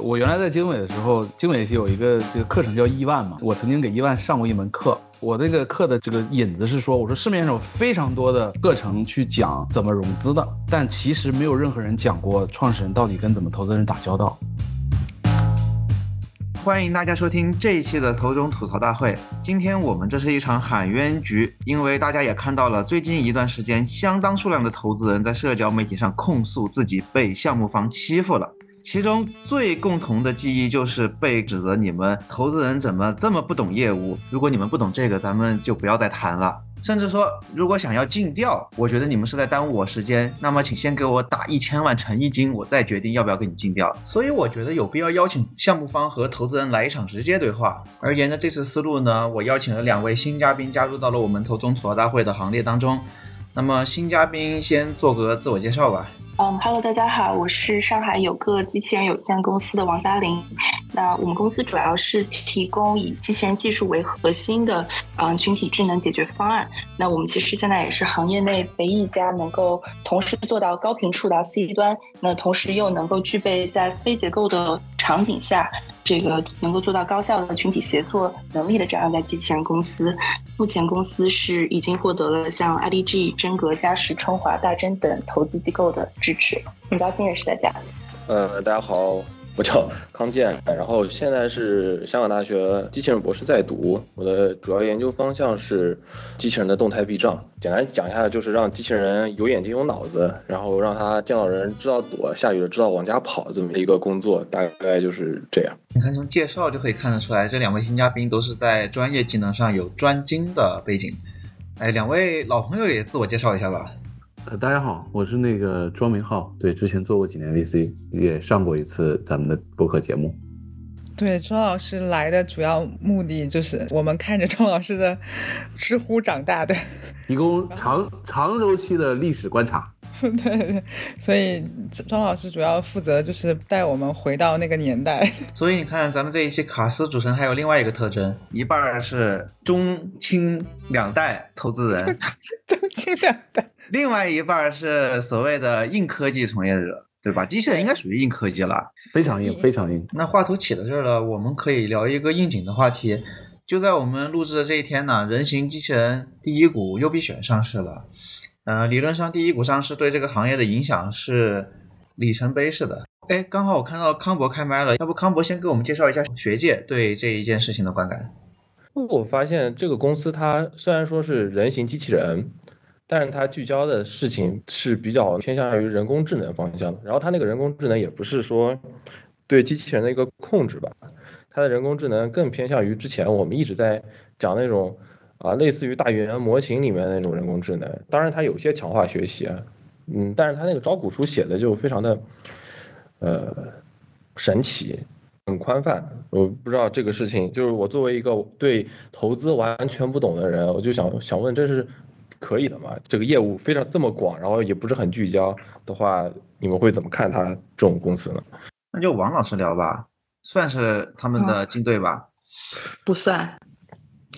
我原来在经纬的时候，经纬有一个这个课程叫亿万嘛，我曾经给亿万上过一门课。我那个课的这个引子是说，我说市面上有非常多的课程去讲怎么融资的，但其实没有任何人讲过创始人到底跟怎么投资人打交道。欢迎大家收听这一期的头中吐槽大会。今天我们这是一场喊冤局，因为大家也看到了，最近一段时间，相当数量的投资人在社交媒体上控诉自己被项目方欺负了。其中最共同的记忆就是被指责你们投资人怎么这么不懂业务。如果你们不懂这个，咱们就不要再谈了。甚至说，如果想要尽调，我觉得你们是在耽误我时间。那么，请先给我打一千万诚意金，我再决定要不要跟你尽调。所以，我觉得有必要邀请项目方和投资人来一场直接对话。而沿着这次思路呢，我邀请了两位新嘉宾加入到了我们投中吐槽大会的行列当中。那么，新嘉宾先做个自我介绍吧。嗯，Hello，大家好，我是上海有个机器人有限公司的王嘉玲。那我们公司主要是提供以机器人技术为核心的嗯群体智能解决方案。那我们其实现在也是行业内唯一一家能够同时做到高频触达 C 端，那同时又能够具备在非结构的场景下。这个能够做到高效的群体协作能力的这样一家机器人公司，目前公司是已经获得了像 IDG、真格、嘉实、春华、大真等投资机构的支持，很高兴认识大家。呃，大家好。我叫康健，然后现在是香港大学机器人博士在读。我的主要研究方向是机器人的动态避障。简单讲一下，就是让机器人有眼睛有脑子，然后让它见到人知道躲，下雨了知道往家跑，这么一个工作，大概就是这样。你看，从介绍就可以看得出来，这两位新嘉宾都是在专业技能上有专精的背景。哎，两位老朋友也自我介绍一下吧。呃，大家好，我是那个庄明浩，对，之前做过几年 VC，也上过一次咱们的播客节目。对，庄老师来的主要目的就是我们看着庄老师的知乎长大的，提供长长周期的历史观察。对对，所以张老师主要负责就是带我们回到那个年代。所以你看，咱们这一期卡斯组成还有另外一个特征，一半是中青两代投资人，中青两代，另外一半是所谓的硬科技从业者，对吧？机器人应该属于硬科技了，非常硬，非常硬。那话头起到这儿了，我们可以聊一个应景的话题。就在我们录制的这一天呢，人形机器人第一股优必选上市了。呃，理论上第一股上市对这个行业的影响是里程碑式的。哎，刚好我看到康博开麦了，要不康博先给我们介绍一下学界对这一件事情的观感。我发现这个公司它虽然说是人形机器人，但是它聚焦的事情是比较偏向于人工智能方向的。然后它那个人工智能也不是说对机器人的一个控制吧，它的人工智能更偏向于之前我们一直在讲那种。啊，类似于大语言模型里面那种人工智能，当然它有些强化学习啊，嗯，但是它那个招股书写的就非常的，呃，神奇，很宽泛。我不知道这个事情，就是我作为一个对投资完全不懂的人，我就想想问，这是可以的吗？这个业务非常这么广，然后也不是很聚焦的话，你们会怎么看它这种公司呢？那就王老师聊吧，算是他们的竞对吧？不算，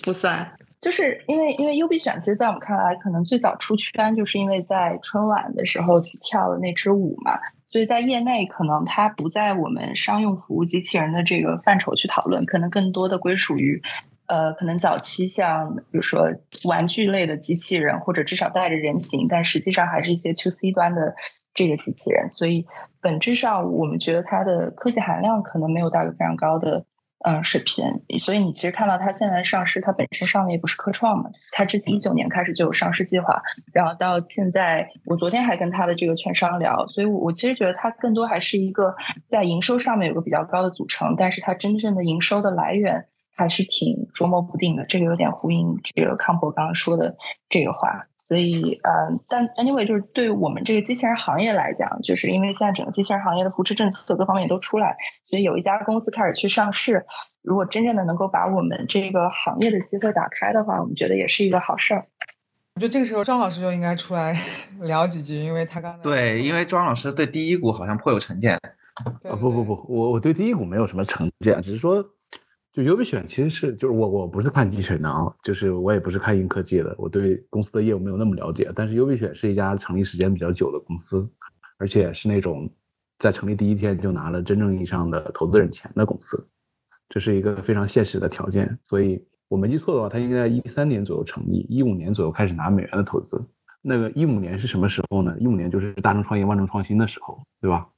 不算。就是因为因为优必选，其实，在我们看来，可能最早出圈，就是因为在春晚的时候去跳了那支舞嘛。所以在业内，可能它不在我们商用服务机器人的这个范畴去讨论，可能更多的归属于，呃，可能早期像比如说玩具类的机器人，或者至少带着人形，但实际上还是一些 to C 端的这个机器人。所以本质上，我们觉得它的科技含量可能没有到一个非常高的。嗯，水平。所以你其实看到它现在上市，它本身上的也不是科创嘛，它之前一九年开始就有上市计划，然后到现在，我昨天还跟他的这个券商聊，所以我我其实觉得它更多还是一个在营收上面有个比较高的组成，但是它真正的营收的来源还是挺捉摸不定的，这个有点呼应这个康博刚刚说的这个话。所以，呃，但 anyway，就是对我们这个机器人行业来讲，就是因为现在整个机器人行业的扶持政策各方面都出来，所以有一家公司开始去上市。如果真正的能够把我们这个行业的机会打开的话，我们觉得也是一个好事儿。我觉得这个时候张老师就应该出来 聊几句，因为他刚才对，因为庄老师对第一股好像颇有成见。啊，不不不，我我对第一股没有什么成见，只是说。就优必选其实是就是我我不是看机器人的啊，就是我也不是看硬科技的，我对公司的业务没有那么了解。但是优必选是一家成立时间比较久的公司，而且是那种在成立第一天就拿了真正意义上的投资人钱的公司，这是一个非常现实的条件。所以我没记错的话，它应该在一三年左右成立，一五年左右开始拿美元的投资。那个一五年是什么时候呢？一五年就是大众创业万众创新的时候，对吧？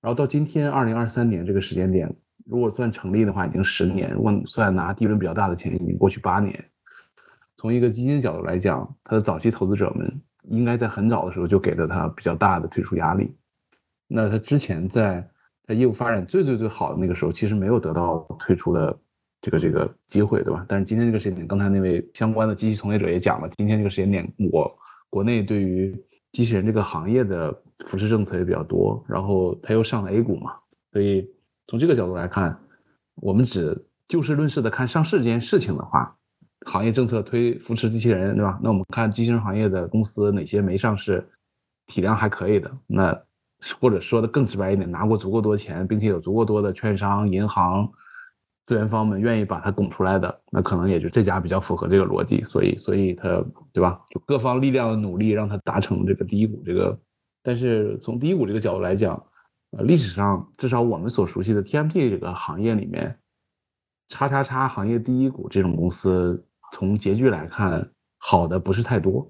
然后到今天二零二三年这个时间点，如果算成立的话，已经十年；如果算拿第一轮比较大的钱，已经过去八年。从一个基金角度来讲，它的早期投资者们应该在很早的时候就给了它比较大的退出压力。那它之前在它业务发展最最最好的那个时候，其实没有得到退出的这个这个机会，对吧？但是今天这个时间点，刚才那位相关的机器从业者也讲了，今天这个时间点，我国内对于机器人这个行业的扶持政策也比较多，然后它又上了 A 股嘛，所以从这个角度来看，我们只就事论事的看上市这件事情的话。行业政策推扶持机器人，对吧？那我们看机器人行业的公司哪些没上市，体量还可以的，那或者说的更直白一点，拿过足够多钱，并且有足够多的券商、银行资源方们愿意把它拱出来的，那可能也就这家比较符合这个逻辑，所以，所以它，对吧？就各方力量的努力，让它达成这个第一股这个。但是从第一股这个角度来讲，历史上至少我们所熟悉的 TMT 这个行业里面，叉叉叉行业第一股这种公司。从结局来看，好的不是太多，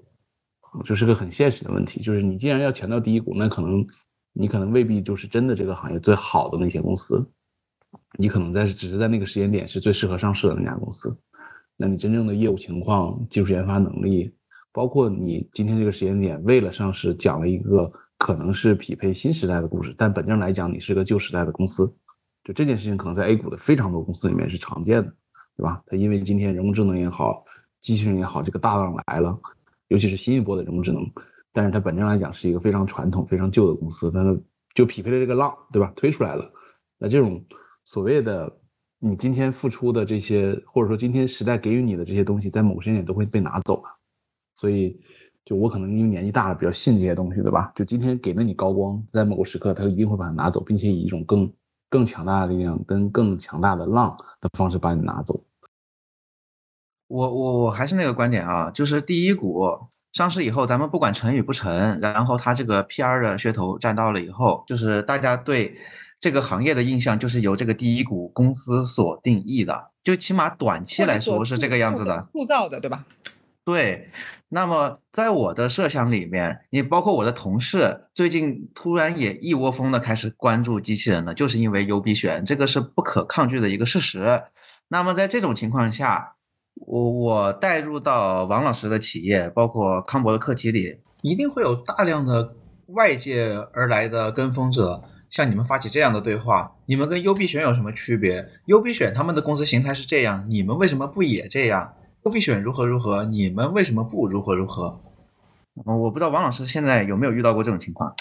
这是个很现实的问题。就是你既然要强调第一股，那可能你可能未必就是真的这个行业最好的那些公司，你可能在只是在那个时间点是最适合上市的那家公司。那你真正的业务情况、技术研发能力，包括你今天这个时间点为了上市讲了一个可能是匹配新时代的故事，但本质上来讲你是个旧时代的公司，就这件事情可能在 A 股的非常多公司里面是常见的。对吧？它因为今天人工智能也好，机器人也好，这个大浪来了，尤其是新一波的人工智能，但是它本质上来讲是一个非常传统、非常旧的公司，但是就匹配了这个浪，对吧？推出来了，那这种所谓的你今天付出的这些，或者说今天时代给予你的这些东西，在某些点都会被拿走了。所以，就我可能因为年纪大了，比较信这些东西，对吧？就今天给了你高光，在某个时刻，他一定会把它拿走，并且以一种更。更强大的力量跟更强大的浪的方式把你拿走。我我我还是那个观点啊，就是第一股上市以后，咱们不管成与不成，然后它这个 PR 的噱头占到了以后，就是大家对这个行业的印象就是由这个第一股公司所定义的，就起码短期来说是这个样子的，塑造的，对吧？对，那么在我的设想里面，你包括我的同事，最近突然也一窝蜂的开始关注机器人了，就是因为优必选，这个是不可抗拒的一个事实。那么在这种情况下，我我带入到王老师的企业，包括康博的课题里，一定会有大量的外界而来的跟风者向你们发起这样的对话：你们跟优必选有什么区别？优必选他们的公司形态是这样，你们为什么不也这样？？U B 选如何如何？你们为什么不如何如何？嗯，我不知道王老师现在有没有遇到过这种情况。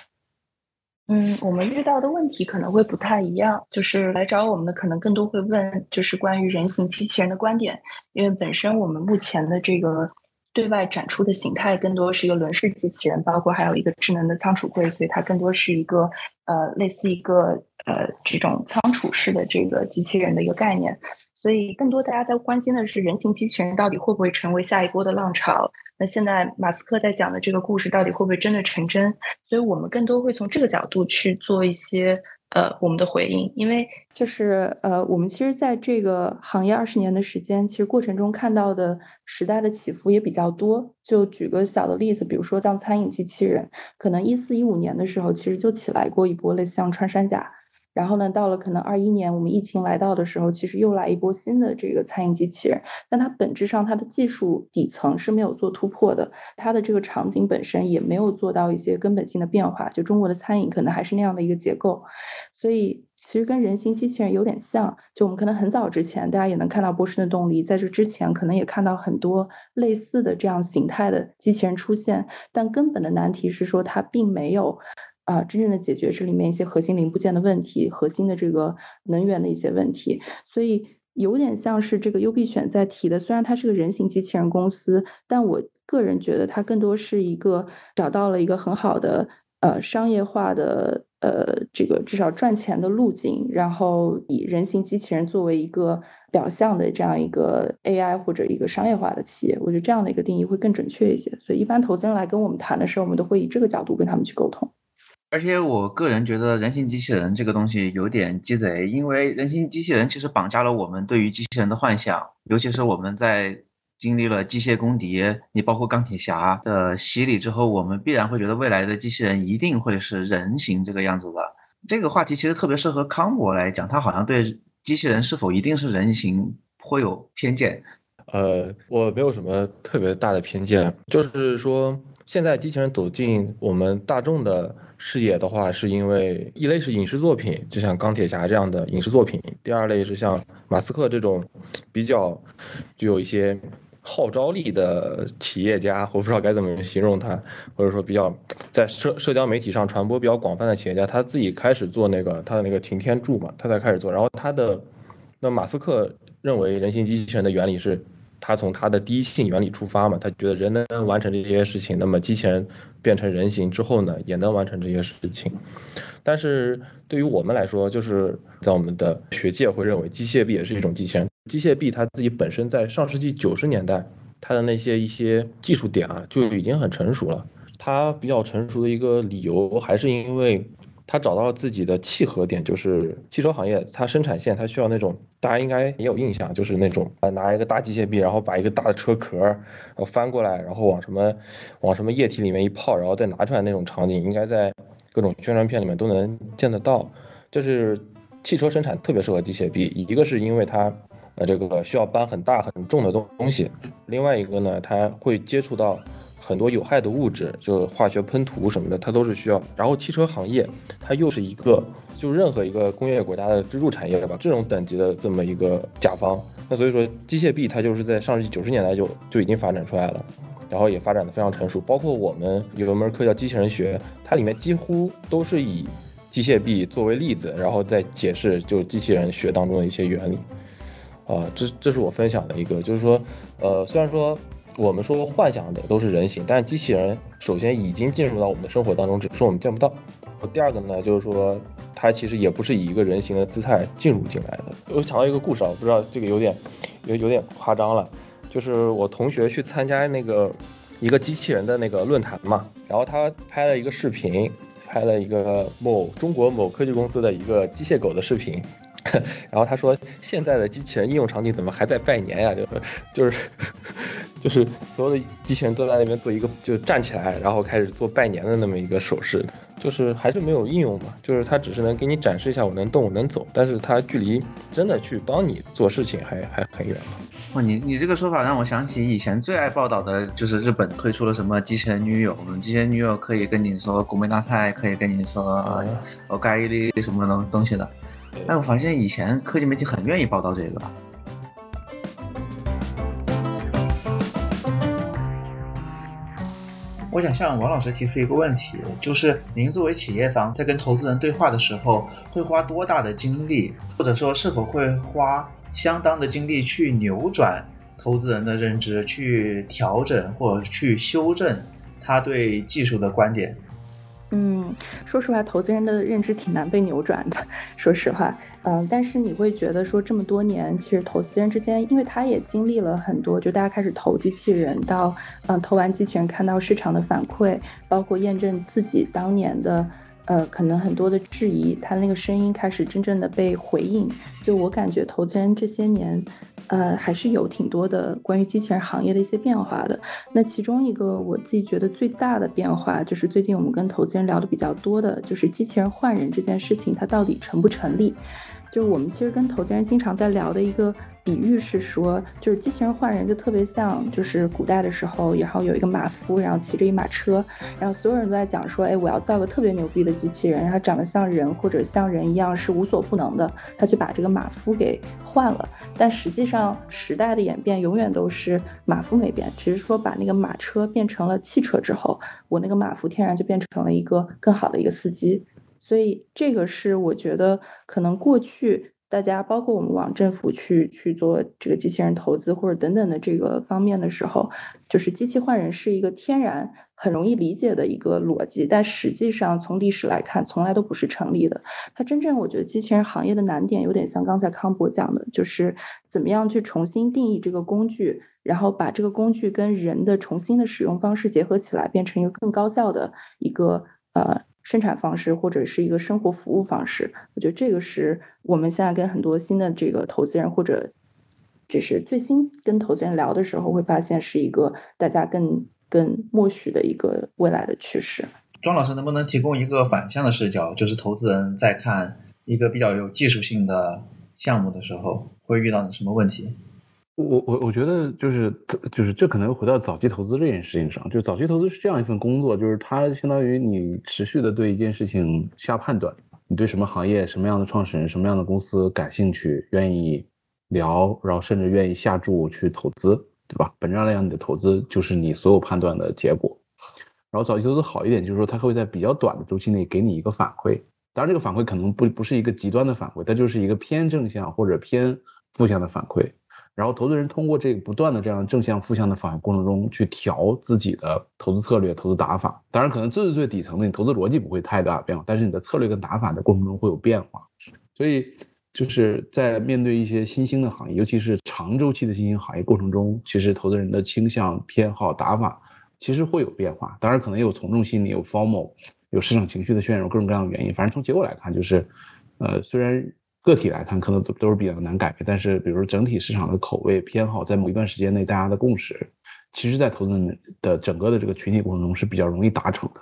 嗯，我们遇到的问题可能会不太一样，就是来找我们的可能更多会问，就是关于人形机器人的观点，因为本身我们目前的这个对外展出的形态更多是一个轮式机器人，包括还有一个智能的仓储柜，所以它更多是一个呃类似一个呃这种仓储式的这个机器人的一个概念。所以，更多大家在关心的是人形机器人到底会不会成为下一波的浪潮？那现在马斯克在讲的这个故事到底会不会真的成真？所以我们更多会从这个角度去做一些呃我们的回应，因为就是呃我们其实在这个行业二十年的时间，其实过程中看到的时代的起伏也比较多。就举个小的例子，比如说像餐饮机器人，可能一四一五年的时候，其实就起来过一波类似像穿山甲。然后呢，到了可能二一年，我们疫情来到的时候，其实又来一波新的这个餐饮机器人。但它本质上它的技术底层是没有做突破的，它的这个场景本身也没有做到一些根本性的变化。就中国的餐饮可能还是那样的一个结构，所以其实跟人形机器人有点像。就我们可能很早之前，大家也能看到波士顿动力，在这之前可能也看到很多类似的这样形态的机器人出现。但根本的难题是说，它并没有。啊，真正的解决这里面一些核心零部件的问题，核心的这个能源的一些问题，所以有点像是这个优必选在提的。虽然它是个人形机器人公司，但我个人觉得它更多是一个找到了一个很好的呃商业化的呃这个至少赚钱的路径，然后以人形机器人作为一个表象的这样一个 A I 或者一个商业化的企业，我觉得这样的一个定义会更准确一些。所以一般投资人来跟我们谈的时候，我们都会以这个角度跟他们去沟通。而且我个人觉得人形机器人这个东西有点鸡贼，因为人形机器人其实绑架了我们对于机器人的幻想，尤其是我们在经历了机械公敌，你包括钢铁侠的洗礼之后，我们必然会觉得未来的机器人一定会是人形这个样子的。这个话题其实特别适合康博来讲，他好像对机器人是否一定是人形颇有偏见。呃，我没有什么特别大的偏见，就是说现在机器人走进我们大众的视野的话，是因为一类是影视作品，就像钢铁侠这样的影视作品；第二类是像马斯克这种比较具有一些号召力的企业家，我不知道该怎么形容他，或者说比较在社社交媒体上传播比较广泛的企业家，他自己开始做那个他的那个擎天柱嘛，他才开始做，然后他的那马斯克认为人形机器人的原理是。他从他的第一性原理出发嘛，他觉得人能完成这些事情，那么机器人变成人形之后呢，也能完成这些事情。但是对于我们来说，就是在我们的学界会认为，机械臂也是一种机器人。机械臂它自己本身在上世纪九十年代，它的那些一些技术点啊，就已经很成熟了。它比较成熟的一个理由，还是因为。他找到了自己的契合点，就是汽车行业，它生产线它需要那种，大家应该也有印象，就是那种呃拿一个大机械臂，然后把一个大的车壳，然后翻过来，然后往什么往什么液体里面一泡，然后再拿出来那种场景，应该在各种宣传片里面都能见得到。就是汽车生产特别适合机械臂，一个是因为它呃这个需要搬很大很重的东东西，另外一个呢，它会接触到。很多有害的物质，就化学喷涂什么的，它都是需要。然后汽车行业，它又是一个，就任何一个工业国家的支柱产业，对吧？这种等级的这么一个甲方，那所以说机械臂它就是在上世纪九十年代就就已经发展出来了，然后也发展的非常成熟。包括我们有一门课叫机器人学，它里面几乎都是以机械臂作为例子，然后再解释就机器人学当中的一些原理。啊，这这是我分享的一个，就是说，呃，虽然说。我们说幻想的都是人形，但是机器人首先已经进入到我们的生活当中，只是我们见不到。第二个呢，就是说它其实也不是以一个人形的姿态进入进来的。我想到一个故事啊，我不知道这个有点有有点夸张了，就是我同学去参加那个一个机器人的那个论坛嘛，然后他拍了一个视频，拍了一个某中国某科技公司的一个机械狗的视频。然后他说：“现在的机器人应用场景怎么还在拜年呀？就就是 就是所有的机器人都在那边做一个，就站起来，然后开始做拜年的那么一个手势，就是还是没有应用嘛。就是它只是能给你展示一下我能动我能走，但是它距离真的去帮你做事情还还很远。哇，你你这个说法让我想起以前最爱报道的就是日本推出了什么机器人女友，机器人女友可以跟你说古美大菜，可以跟你说我盖伊利什么东东西的。”哎，我发现以前科技媒体很愿意报道这个。我想向王老师提出一个问题，就是您作为企业方，在跟投资人对话的时候，会花多大的精力，或者说是否会花相当的精力去扭转投资人的认知，去调整或者去修正他对技术的观点？嗯，说实话，投资人的认知挺难被扭转的。说实话，嗯，但是你会觉得说这么多年，其实投资人之间，因为他也经历了很多，就大家开始投机器人，到嗯投完机器人看到市场的反馈，包括验证自己当年的呃可能很多的质疑，他那个声音开始真正的被回应。就我感觉，投资人这些年。呃，还是有挺多的关于机器人行业的一些变化的。那其中一个我自己觉得最大的变化，就是最近我们跟投资人聊的比较多的，就是机器人换人这件事情，它到底成不成立？就是我们其实跟投资人经常在聊的一个。比喻是说，就是机器人换人就特别像，就是古代的时候，然后有一个马夫，然后骑着一马车，然后所有人都在讲说，哎，我要造个特别牛逼的机器人，然后长得像人或者像人一样是无所不能的，他去把这个马夫给换了。但实际上时代的演变永远都是马夫没变，只是说把那个马车变成了汽车之后，我那个马夫天然就变成了一个更好的一个司机。所以这个是我觉得可能过去。大家包括我们往政府去去做这个机器人投资或者等等的这个方面的时候，就是机器换人是一个天然很容易理解的一个逻辑，但实际上从历史来看，从来都不是成立的。它真正我觉得机器人行业的难点有点像刚才康博讲的，就是怎么样去重新定义这个工具，然后把这个工具跟人的重新的使用方式结合起来，变成一个更高效的一个呃。生产方式或者是一个生活服务方式。我觉得这个是我们现在跟很多新的这个投资人或者只是最新跟投资人聊的时候，会发现是一个大家更更默许的一个未来的趋势。庄老师能不能提供一个反向的视角，就是投资人在看一个比较有技术性的项目的时候，会遇到什么问题？我我我觉得就是就是这可能回到早期投资这件事情上，就早期投资是这样一份工作，就是它相当于你持续的对一件事情下判断，你对什么行业、什么样的创始人、什么样的公司感兴趣，愿意聊，然后甚至愿意下注去投资，对吧？本质上来讲，你的投资就是你所有判断的结果。然后早期投资好一点，就是说它会在比较短的周期内给你一个反馈，当然这个反馈可能不不是一个极端的反馈，它就是一个偏正向或者偏负向的反馈。然后投资人通过这个不断的这样正向、负向的反应过程中去调自己的投资策略、投资打法。当然，可能最最最底层的你投资逻辑不会太大变化，但是你的策略跟打法的过程中会有变化。所以就是在面对一些新兴的行业，尤其是长周期的新兴行业过程中，其实投资人的倾向、偏好、打法其实会有变化。当然，可能有从众心理、有 formal、有市场情绪的渲染，各种各样的原因。反正从结果来看，就是呃，虽然。个体来看，可能都都是比较难改变，但是比如整体市场的口味偏好，在某一段时间内大家的共识，其实，在投资人的整个的这个群体过程中是比较容易达成的。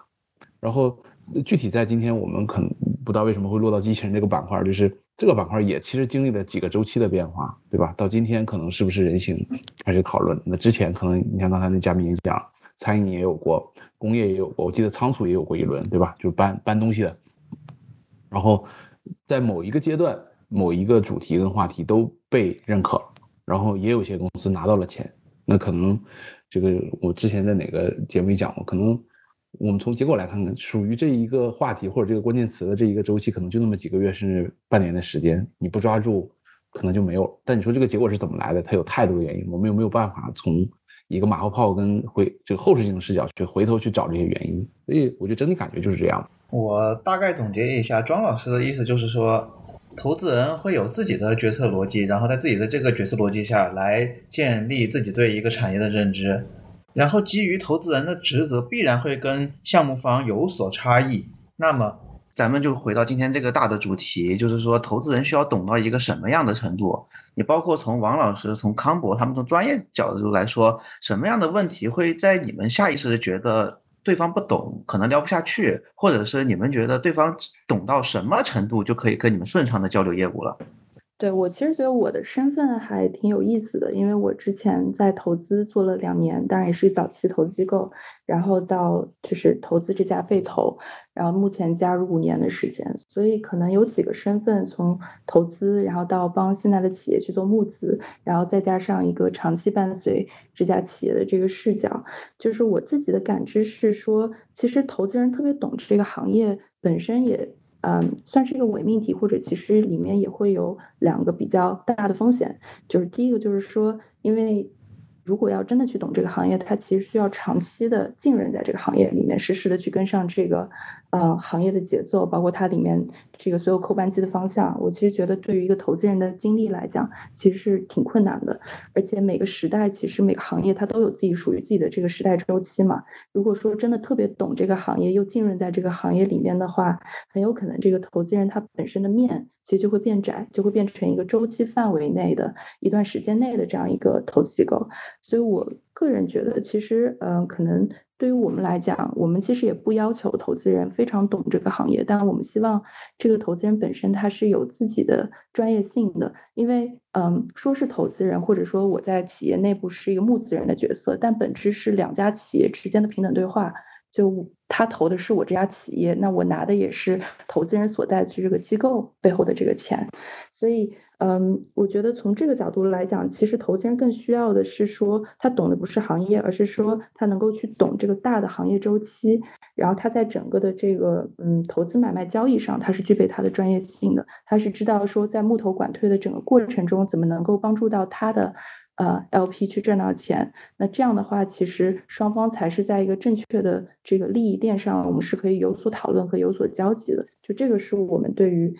然后具体在今天，我们可能不知道为什么会落到机器人这个板块，就是这个板块也其实经历了几个周期的变化，对吧？到今天可能是不是人形开始讨论？那之前可能你像刚才那嘉宾也讲，餐饮也有过，工业也有过，我记得仓储也有过一轮，对吧？就搬搬东西的。然后在某一个阶段。某一个主题跟话题都被认可，然后也有些公司拿到了钱，那可能这个我之前在哪个节目里讲过，可能我们从结果来看看，属于这一个话题或者这个关键词的这一个周期，可能就那么几个月甚至半年的时间，你不抓住，可能就没有。但你说这个结果是怎么来的？它有太多的原因，我们又没有办法从一个马后炮跟回这个后视镜的视角去回头去找这些原因，所以我觉得整体感觉就是这样。我大概总结一下，庄老师的意思就是说。投资人会有自己的决策逻辑，然后在自己的这个决策逻辑下来建立自己对一个产业的认知，然后基于投资人的职责必然会跟项目方有所差异。那么咱们就回到今天这个大的主题，就是说投资人需要懂到一个什么样的程度？你包括从王老师、从康博他们从专业角度来说，什么样的问题会在你们下意识的觉得？对方不懂，可能聊不下去，或者是你们觉得对方懂到什么程度就可以跟你们顺畅的交流业务了。对我其实觉得我的身份还挺有意思的，因为我之前在投资做了两年，当然也是早期投资机构，然后到就是投资这家被投，然后目前加入五年的时间，所以可能有几个身份，从投资，然后到帮现在的企业去做募资，然后再加上一个长期伴随这家企业的这个视角，就是我自己的感知是说，其实投资人特别懂这个行业本身也。嗯，算是一个伪命题，或者其实里面也会有两个比较大的风险，就是第一个就是说，因为。如果要真的去懂这个行业，它其实需要长期的浸润在这个行业里面，实时的去跟上这个，呃，行业的节奏，包括它里面这个所有扣扳机的方向。我其实觉得，对于一个投资人的经历来讲，其实是挺困难的。而且每个时代，其实每个行业它都有自己属于自己的这个时代周期嘛。如果说真的特别懂这个行业，又浸润在这个行业里面的话，很有可能这个投资人他本身的面。其实就会变窄，就会变成一个周期范围内的一段时间内的这样一个投资机构。所以我个人觉得，其实，嗯，可能对于我们来讲，我们其实也不要求投资人非常懂这个行业，但我们希望这个投资人本身他是有自己的专业性的。因为，嗯，说是投资人，或者说我在企业内部是一个募资人的角色，但本质是两家企业之间的平等对话。就他投的是我这家企业，那我拿的也是投资人所在的这个机构背后的这个钱，所以，嗯，我觉得从这个角度来讲，其实投资人更需要的是说，他懂的不是行业，而是说他能够去懂这个大的行业周期，然后他在整个的这个嗯投资买卖交易上，他是具备他的专业性的，他是知道说在募投管退的整个过程中，怎么能够帮助到他的。呃，LP 去赚到钱，那这样的话，其实双方才是在一个正确的这个利益链上，我们是可以有所讨论和有所交集的。就这个是我们对于，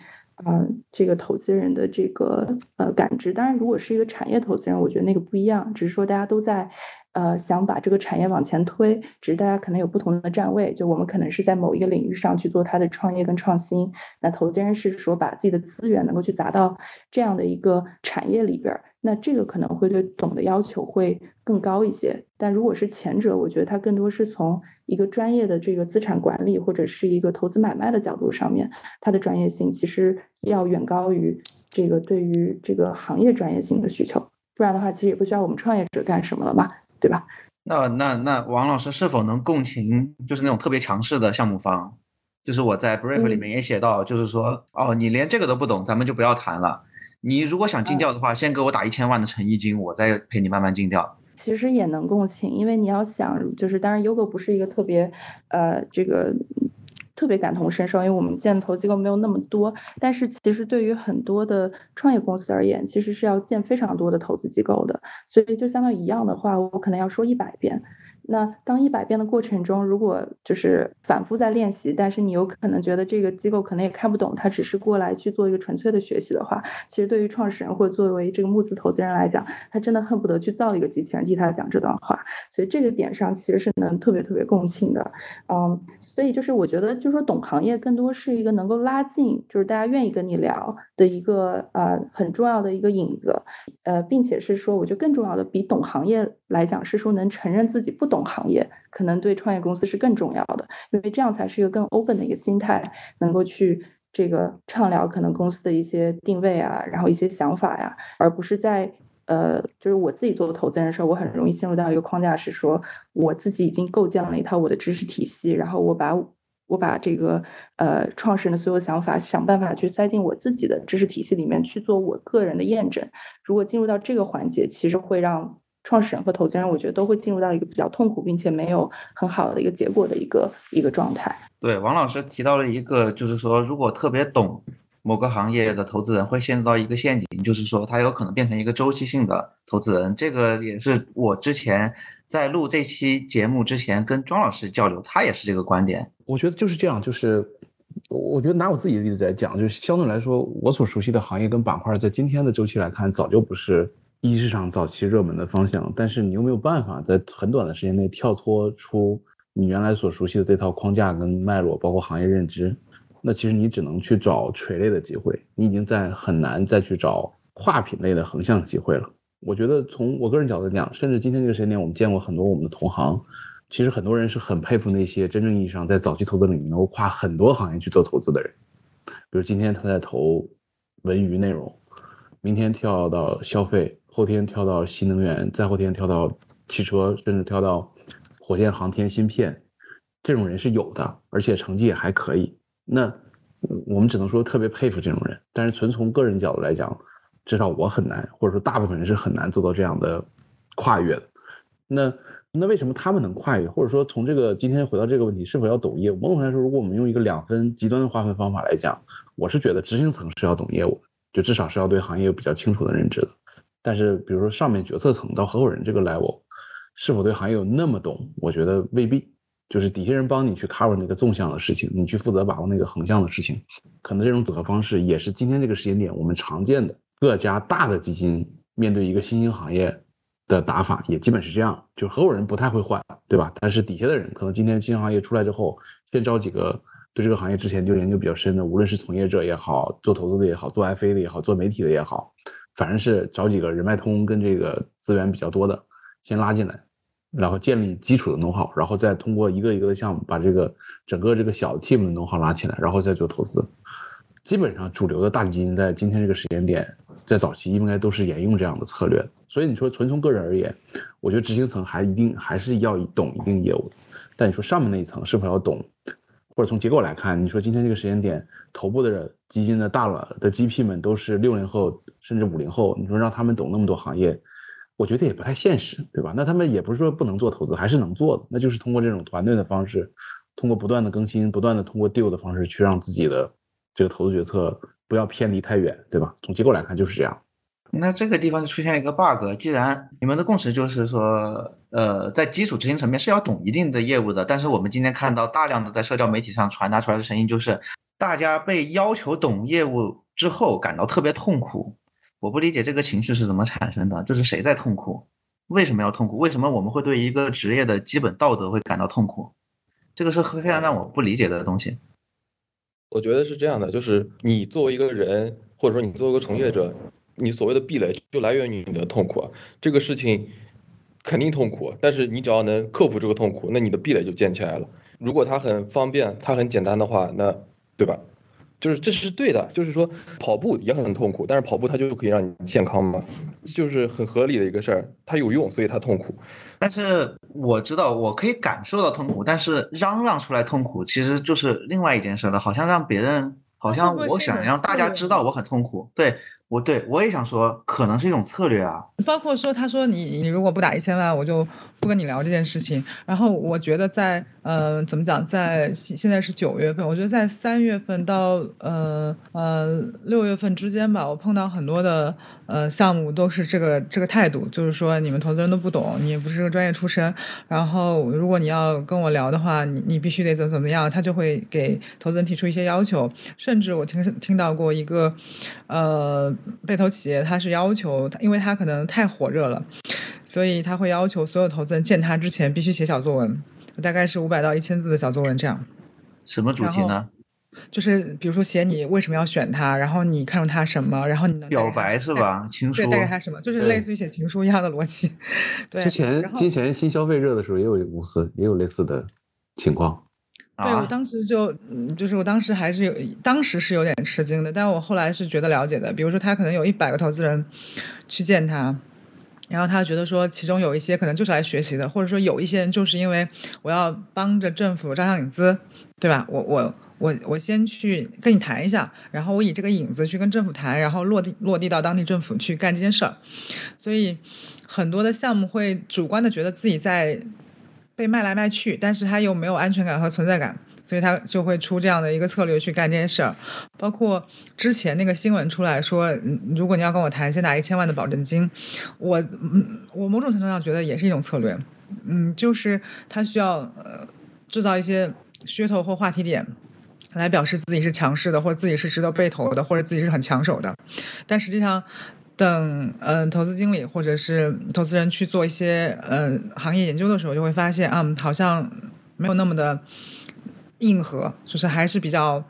嗯，这个投资人的这个呃感知。当然，如果是一个产业投资人，我觉得那个不一样，只是说大家都在呃想把这个产业往前推，只是大家可能有不同的站位，就我们可能是在某一个领域上去做它的创业跟创新，那投资人是说把自己的资源能够去砸到这样的一个产业里边儿。那这个可能会对董的要求会更高一些，但如果是前者，我觉得它更多是从一个专业的这个资产管理或者是一个投资买卖的角度上面，它的专业性其实要远高于这个对于这个行业专业性的需求，不然的话，其实也不需要我们创业者干什么了嘛，对吧？那那那王老师是否能共情，就是那种特别强势的项目方？就是我在 brief 里面也写到，就是说，哦，你连这个都不懂，咱们就不要谈了。你如果想尽调的话，先给我打一千万的诚意金，我再陪你慢慢尽调。其实也能共情，因为你要想，就是当然，Yogo 不是一个特别，呃，这个特别感同身受，因为我们建投机构没有那么多。但是其实对于很多的创业公司而言，其实是要建非常多的投资机构的，所以就相当于一样的话，我可能要说一百遍。那当一百遍的过程中，如果就是反复在练习，但是你有可能觉得这个机构可能也看不懂，他只是过来去做一个纯粹的学习的话，其实对于创始人或者作为这个募资投资人来讲，他真的恨不得去造一个机器人替他讲这段话。所以这个点上其实是能特别特别共情的，嗯，所以就是我觉得，就是说懂行业更多是一个能够拉近，就是大家愿意跟你聊的一个呃很重要的一个引子，呃，并且是说，我觉得更重要的比懂行业来讲是说能承认自己不懂。懂行业可能对创业公司是更重要的，因为这样才是一个更 open 的一个心态，能够去这个畅聊可能公司的一些定位啊，然后一些想法呀，而不是在呃，就是我自己做投资人的时候，我很容易陷入到一个框架，是说我自己已经构建了一套我的知识体系，然后我把我把这个呃创始人的所有想法想办法去塞进我自己的知识体系里面去做我个人的验证。如果进入到这个环节，其实会让。创始人和投资人，我觉得都会进入到一个比较痛苦，并且没有很好的一个结果的一个一个状态。对，王老师提到了一个，就是说，如果特别懂某个行业的投资人，会陷入到一个陷阱，就是说，他有可能变成一个周期性的投资人。这个也是我之前在录这期节目之前跟庄老师交流，他也是这个观点。我觉得就是这样，就是我觉得拿我自己的例子来讲，就是相对来说，我所熟悉的行业跟板块，在今天的周期来看，早就不是。一市场早期热门的方向，但是你又没有办法在很短的时间内跳脱出你原来所熟悉的这套框架跟脉络，包括行业认知，那其实你只能去找垂类的机会，你已经在很难再去找跨品类的横向机会了。我觉得从我个人角度讲，甚至今天这个时间点，我们见过很多我们的同行，其实很多人是很佩服那些真正意义上在早期投资领域能够跨很多行业去做投资的人，比如今天他在投文娱内容，明天跳到消费。后天跳到新能源，再后天跳到汽车，甚至跳到火箭航天芯片，这种人是有的，而且成绩也还可以。那我们只能说特别佩服这种人。但是纯从个人角度来讲，至少我很难，或者说大部分人是很难做到这样的跨越的。那那为什么他们能跨越？或者说从这个今天回到这个问题，是否要懂业务？某种程度来说，如果我们用一个两分极端的划分方法来讲，我是觉得执行层是要懂业务，就至少是要对行业有比较清楚的认知的。但是，比如说上面决策层到合伙人这个 level，是否对行业有那么懂？我觉得未必。就是底下人帮你去 cover 那个纵向的事情，你去负责把握那个横向的事情，可能这种组合方式也是今天这个时间点我们常见的各家大的基金面对一个新兴行业的打法，也基本是这样。就合伙人不太会换，对吧？但是底下的人可能今天新兴行业出来之后，先招几个对这个行业之前就研究比较深的，无论是从业者也好，做投资的也好，做 FA 的也好，做媒体的也好。反正是找几个人脉通跟这个资源比较多的，先拉进来，然后建立基础的 know how，然后再通过一个一个的项目把这个整个这个小 team 的 know how 拉起来，然后再做投资。基本上主流的大基金在今天这个时间点，在早期应该都是沿用这样的策略。所以你说纯从个人而言，我觉得执行层还一定还是要懂一定业务。但你说上面那一层是否要懂？或者从结构来看，你说今天这个时间点，头部的人基金的大佬的 GP 们都是六零后甚至五零后，你说让他们懂那么多行业，我觉得也不太现实，对吧？那他们也不是说不能做投资，还是能做的，那就是通过这种团队的方式，通过不断的更新，不断的通过 deal 的方式去让自己的这个投资决策不要偏离太远，对吧？从结构来看就是这样。那这个地方就出现了一个 bug。既然你们的共识就是说，呃，在基础执行层面是要懂一定的业务的，但是我们今天看到大量的在社交媒体上传达出来的声音，就是大家被要求懂业务之后感到特别痛苦。我不理解这个情绪是怎么产生的，这是谁在痛苦？为什么要痛苦？为什么我们会对一个职业的基本道德会感到痛苦？这个是非常让我不理解的东西。我觉得是这样的，就是你作为一个人，或者说你作为一个从业者，你所谓的壁垒就来源于你的痛苦。这个事情肯定痛苦，但是你只要能克服这个痛苦，那你的壁垒就建起来了。如果它很方便，它很简单的话，那对吧？就是这是对的，就是说跑步也很痛苦，但是跑步它就可以让你健康嘛，就是很合理的一个事儿，它有用，所以它痛苦。但是我知道我可以感受到痛苦，但是嚷嚷出来痛苦其实就是另外一件事了，好像让别人，好像我想让大家知道我很痛苦，对。我对我也想说，可能是一种策略啊。包括说，他说你你如果不打一千万，我就不跟你聊这件事情。然后我觉得在呃怎么讲，在现在是九月份，我觉得在三月份到呃呃六月份之间吧，我碰到很多的呃项目都是这个这个态度，就是说你们投资人都不懂，你也不是个专业出身。然后如果你要跟我聊的话，你你必须得怎么怎么样，他就会给投资人提出一些要求。甚至我听听到过一个呃。被投企业他是要求，因为他可能太火热了，所以他会要求所有投资人见他之前必须写小作文，大概是五百到一千字的小作文这样。什么主题呢？就是比如说写你为什么要选他，然后你看中他什么，然后你能表白是吧？情书对，带给他什么？就是类似于写情书一样的逻辑。对，之前之前新消费热的时候也有公司也有类似的情况。对我当时就，就是我当时还是有，当时是有点吃惊的，但我后来是觉得了解的。比如说，他可能有一百个投资人去见他，然后他觉得说，其中有一些可能就是来学习的，或者说有一些人就是因为我要帮着政府招商引资，对吧？我我我我先去跟你谈一下，然后我以这个影子去跟政府谈，然后落地落地到当地政府去干这件事儿。所以很多的项目会主观的觉得自己在。被卖来卖去，但是他又没有安全感和存在感，所以他就会出这样的一个策略去干这件事儿。包括之前那个新闻出来说，如果你要跟我谈，先拿一千万的保证金，我我某种程度上觉得也是一种策略。嗯，就是他需要呃制造一些噱头或话题点，来表示自己是强势的，或者自己是值得被投的，或者自己是很抢手的。但实际上。等嗯，投资经理或者是投资人去做一些嗯行业研究的时候，就会发现啊，好像没有那么的硬核，就是还是比较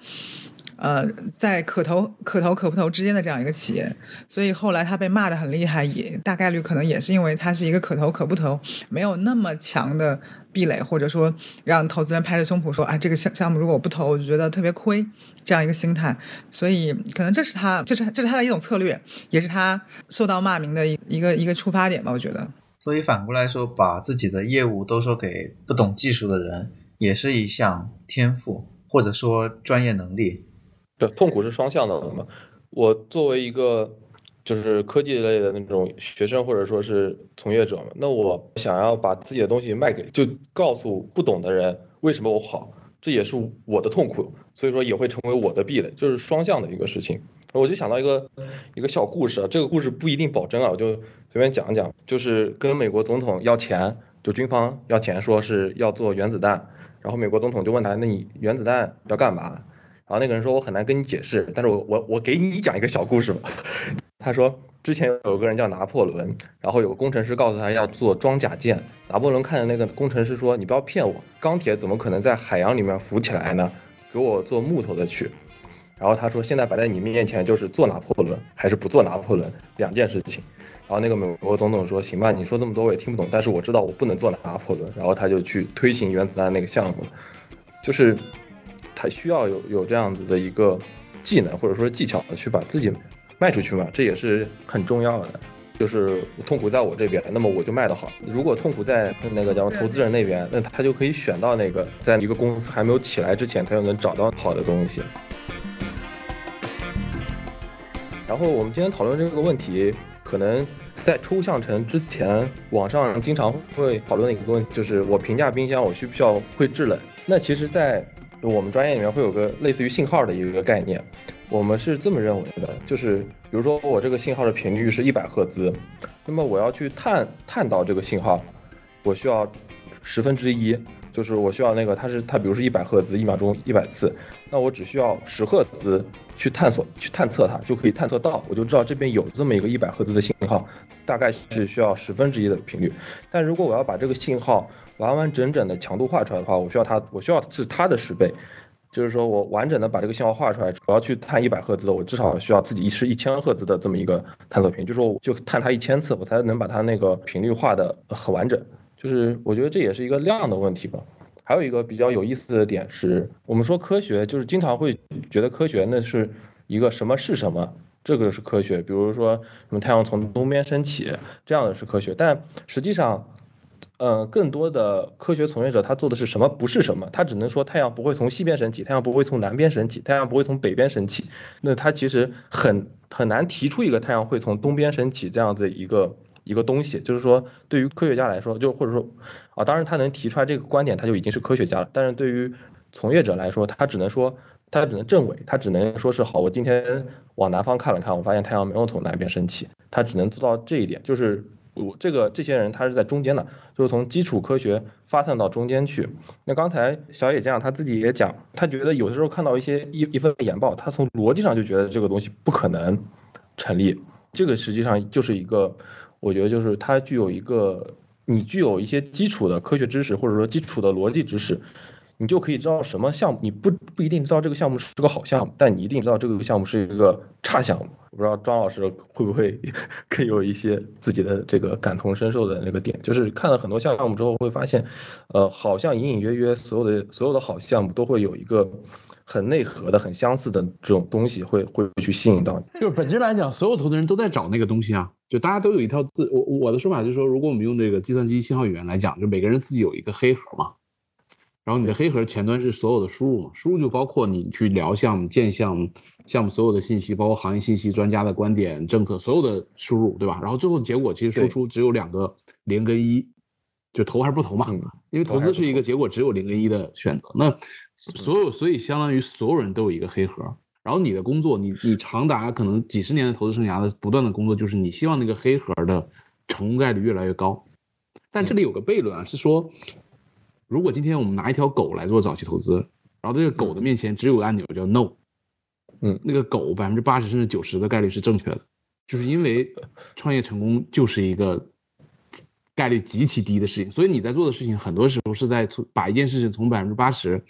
呃在可投可投可不投之间的这样一个企业。所以后来他被骂的很厉害，也大概率可能也是因为他是一个可投可不投，没有那么强的。壁垒，或者说让投资人拍着胸脯说：“啊，这个项项目如果我不投，我就觉得特别亏。”这样一个心态，所以可能这是他，这是这是他的一种策略，也是他受到骂名的一一个一个出发点吧。我觉得。所以反过来说，把自己的业务都说给不懂技术的人，也是一项天赋，或者说专业能力。痛苦是双向的嘛。我作为一个。就是科技类的那种学生或者说是从业者嘛，那我想要把自己的东西卖给，就告诉不懂的人为什么我好，这也是我的痛苦，所以说也会成为我的壁垒，就是双向的一个事情。我就想到一个一个小故事啊，这个故事不一定保真啊，我就随便讲讲，就是跟美国总统要钱，就军方要钱，说是要做原子弹，然后美国总统就问他，那你原子弹要干嘛？然后那个人说，我很难跟你解释，但是我我我给你讲一个小故事吧。他说，之前有个人叫拿破仑，然后有个工程师告诉他要做装甲舰。拿破仑看着那个工程师说：“你不要骗我，钢铁怎么可能在海洋里面浮起来呢？给我做木头的去。”然后他说：“现在摆在你面前就是做拿破仑还是不做拿破仑两件事情。”然后那个美国总统说：“行吧，你说这么多我也听不懂，但是我知道我不能做拿破仑。”然后他就去推行原子弹那个项目，就是他需要有有这样子的一个技能或者说技巧去把自己。卖出去嘛，这也是很重要的。就是痛苦在我这边，那么我就卖得好。如果痛苦在那个叫投资人那边，那他就可以选到那个在一个公司还没有起来之前，他就能找到好的东西。然后我们今天讨论这个问题，可能在抽象成之前，网上经常会讨论的一个问题，就是我评价冰箱，我需不需要会制冷？那其实，在我们专业里面会有个类似于信号的一个概念。我们是这么认为的，就是比如说我这个信号的频率是一百赫兹，那么我要去探探到这个信号，我需要十分之一，就是我需要那个它是它比如是一百赫兹一秒钟一百次，那我只需要十赫兹去探索、去探测它，就可以探测到，我就知道这边有这么一个一百赫兹的信号，大概是需要十分之一的频率。但如果我要把这个信号完完整整的强度画出来的话，我需要它，我需要是它的十倍。就是说我完整的把这个信号画出来，我要去探一百赫兹的，我至少需要自己是一千赫兹的这么一个探测频，就说我就探它一千次，我才能把它那个频率画的很完整。就是我觉得这也是一个量的问题吧。还有一个比较有意思的点是，我们说科学就是经常会觉得科学那是一个什么是什么，这个是科学。比如说什么太阳从东边升起，这样的是科学，但实际上。呃，更多的科学从业者他做的是什么？不是什么，他只能说太阳不会从西边升起，太阳不会从南边升起，太阳不会从北边升起。那他其实很很难提出一个太阳会从东边升起这样子一个一个东西。就是说，对于科学家来说，就或者说啊，当然他能提出来这个观点，他就已经是科学家了。但是对于从业者来说，他只能说，他只能证伪，他只能说是好。我今天往南方看了看，我发现太阳没有从南边升起，他只能做到这一点，就是。我这个这些人他是在中间的，就是从基础科学发散到中间去。那刚才小野酱他自己也讲，他觉得有的时候看到一些一一份研报，他从逻辑上就觉得这个东西不可能成立。这个实际上就是一个，我觉得就是它具有一个，你具有一些基础的科学知识或者说基础的逻辑知识。你就可以知道什么项目，你不不一定知道这个项目是个好项目，但你一定知道这个项目是一个差项目。我不知道庄老师会不会 更有一些自己的这个感同身受的那个点，就是看了很多项目之后会发现，呃，好像隐隐约约所有的所有的好项目都会有一个很内核的、很相似的这种东西，会会去吸引到你。就是本质来讲，所有投资人都在找那个东西啊，就大家都有一套自我我的说法就是说，如果我们用这个计算机信号语言来讲，就每个人自己有一个黑盒嘛。然后你的黑盒前端是所有的输入嘛？输入就包括你去聊项目、建项目、项目所有的信息，包括行业信息、专家的观点、政策，所有的输入，对吧？然后最后结果其实输出只有两个零跟一，就投还是不投嘛？因为投资是一个结果只有零跟一的选择。那所有，所以相当于所有人都有一个黑盒。然后你的工作，你你长达可能几十年的投资生涯的不断的工作，就是你希望那个黑盒的成功概率越来越高。但这里有个悖论啊，是说。如果今天我们拿一条狗来做早期投资，然后这个狗的面前只有个按钮叫 no，嗯，那个狗百分之八十甚至九十的概率是正确的，就是因为创业成功就是一个概率极其低的事情，所以你在做的事情很多时候是在从把一件事情从百分之八十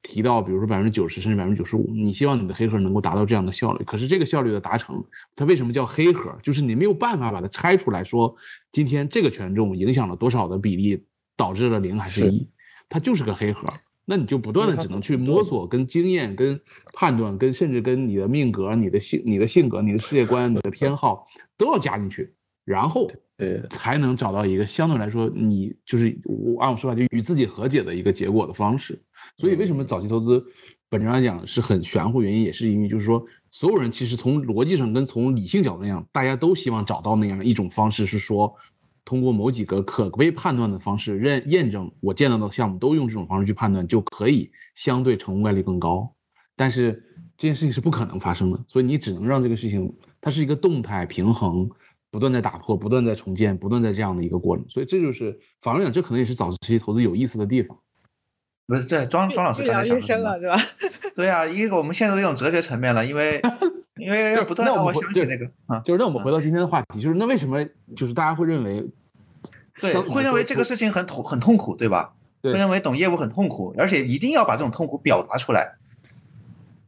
提到，比如说百分之九十甚至百分之九十五，你希望你的黑盒能够达到这样的效率，可是这个效率的达成，它为什么叫黑盒？就是你没有办法把它拆出来说，今天这个权重影响了多少的比例。导致了零还是一，它就是个黑盒，那你就不断的只能去摸索、跟经验、跟判断、跟甚至跟你的命格、你的性、你的性格、你的世界观、你的偏好都要加进去，然后呃才能找到一个相对来说你就是我按我说法就与自己和解的一个结果的方式。所以为什么早期投资本质上来讲是很玄乎？原因也是因为就是说所有人其实从逻辑上跟从理性角度来讲，大家都希望找到那样一种方式，是说。通过某几个可被判断的方式认验证，我见到的项目都用这种方式去判断，就可以相对成功概率更高。但是这件事情是不可能发生的，所以你只能让这个事情它是一个动态平衡，不断在打破，不断在重建，不断在这样的一个过程。所以这就是反而讲，这可能也是早期投资有意思的地方。不是这庄庄老师刚才讲的了，是吧？对啊，一个我们陷入一种哲学层面了，因为。因为要不断让我想起那个啊，就是那我们回到今天的话题，就是那为什么就是大家会认为，对，会认为这个事情很痛很痛苦，对吧？会认为懂业务很痛苦，而且一定要把这种痛苦表达出来。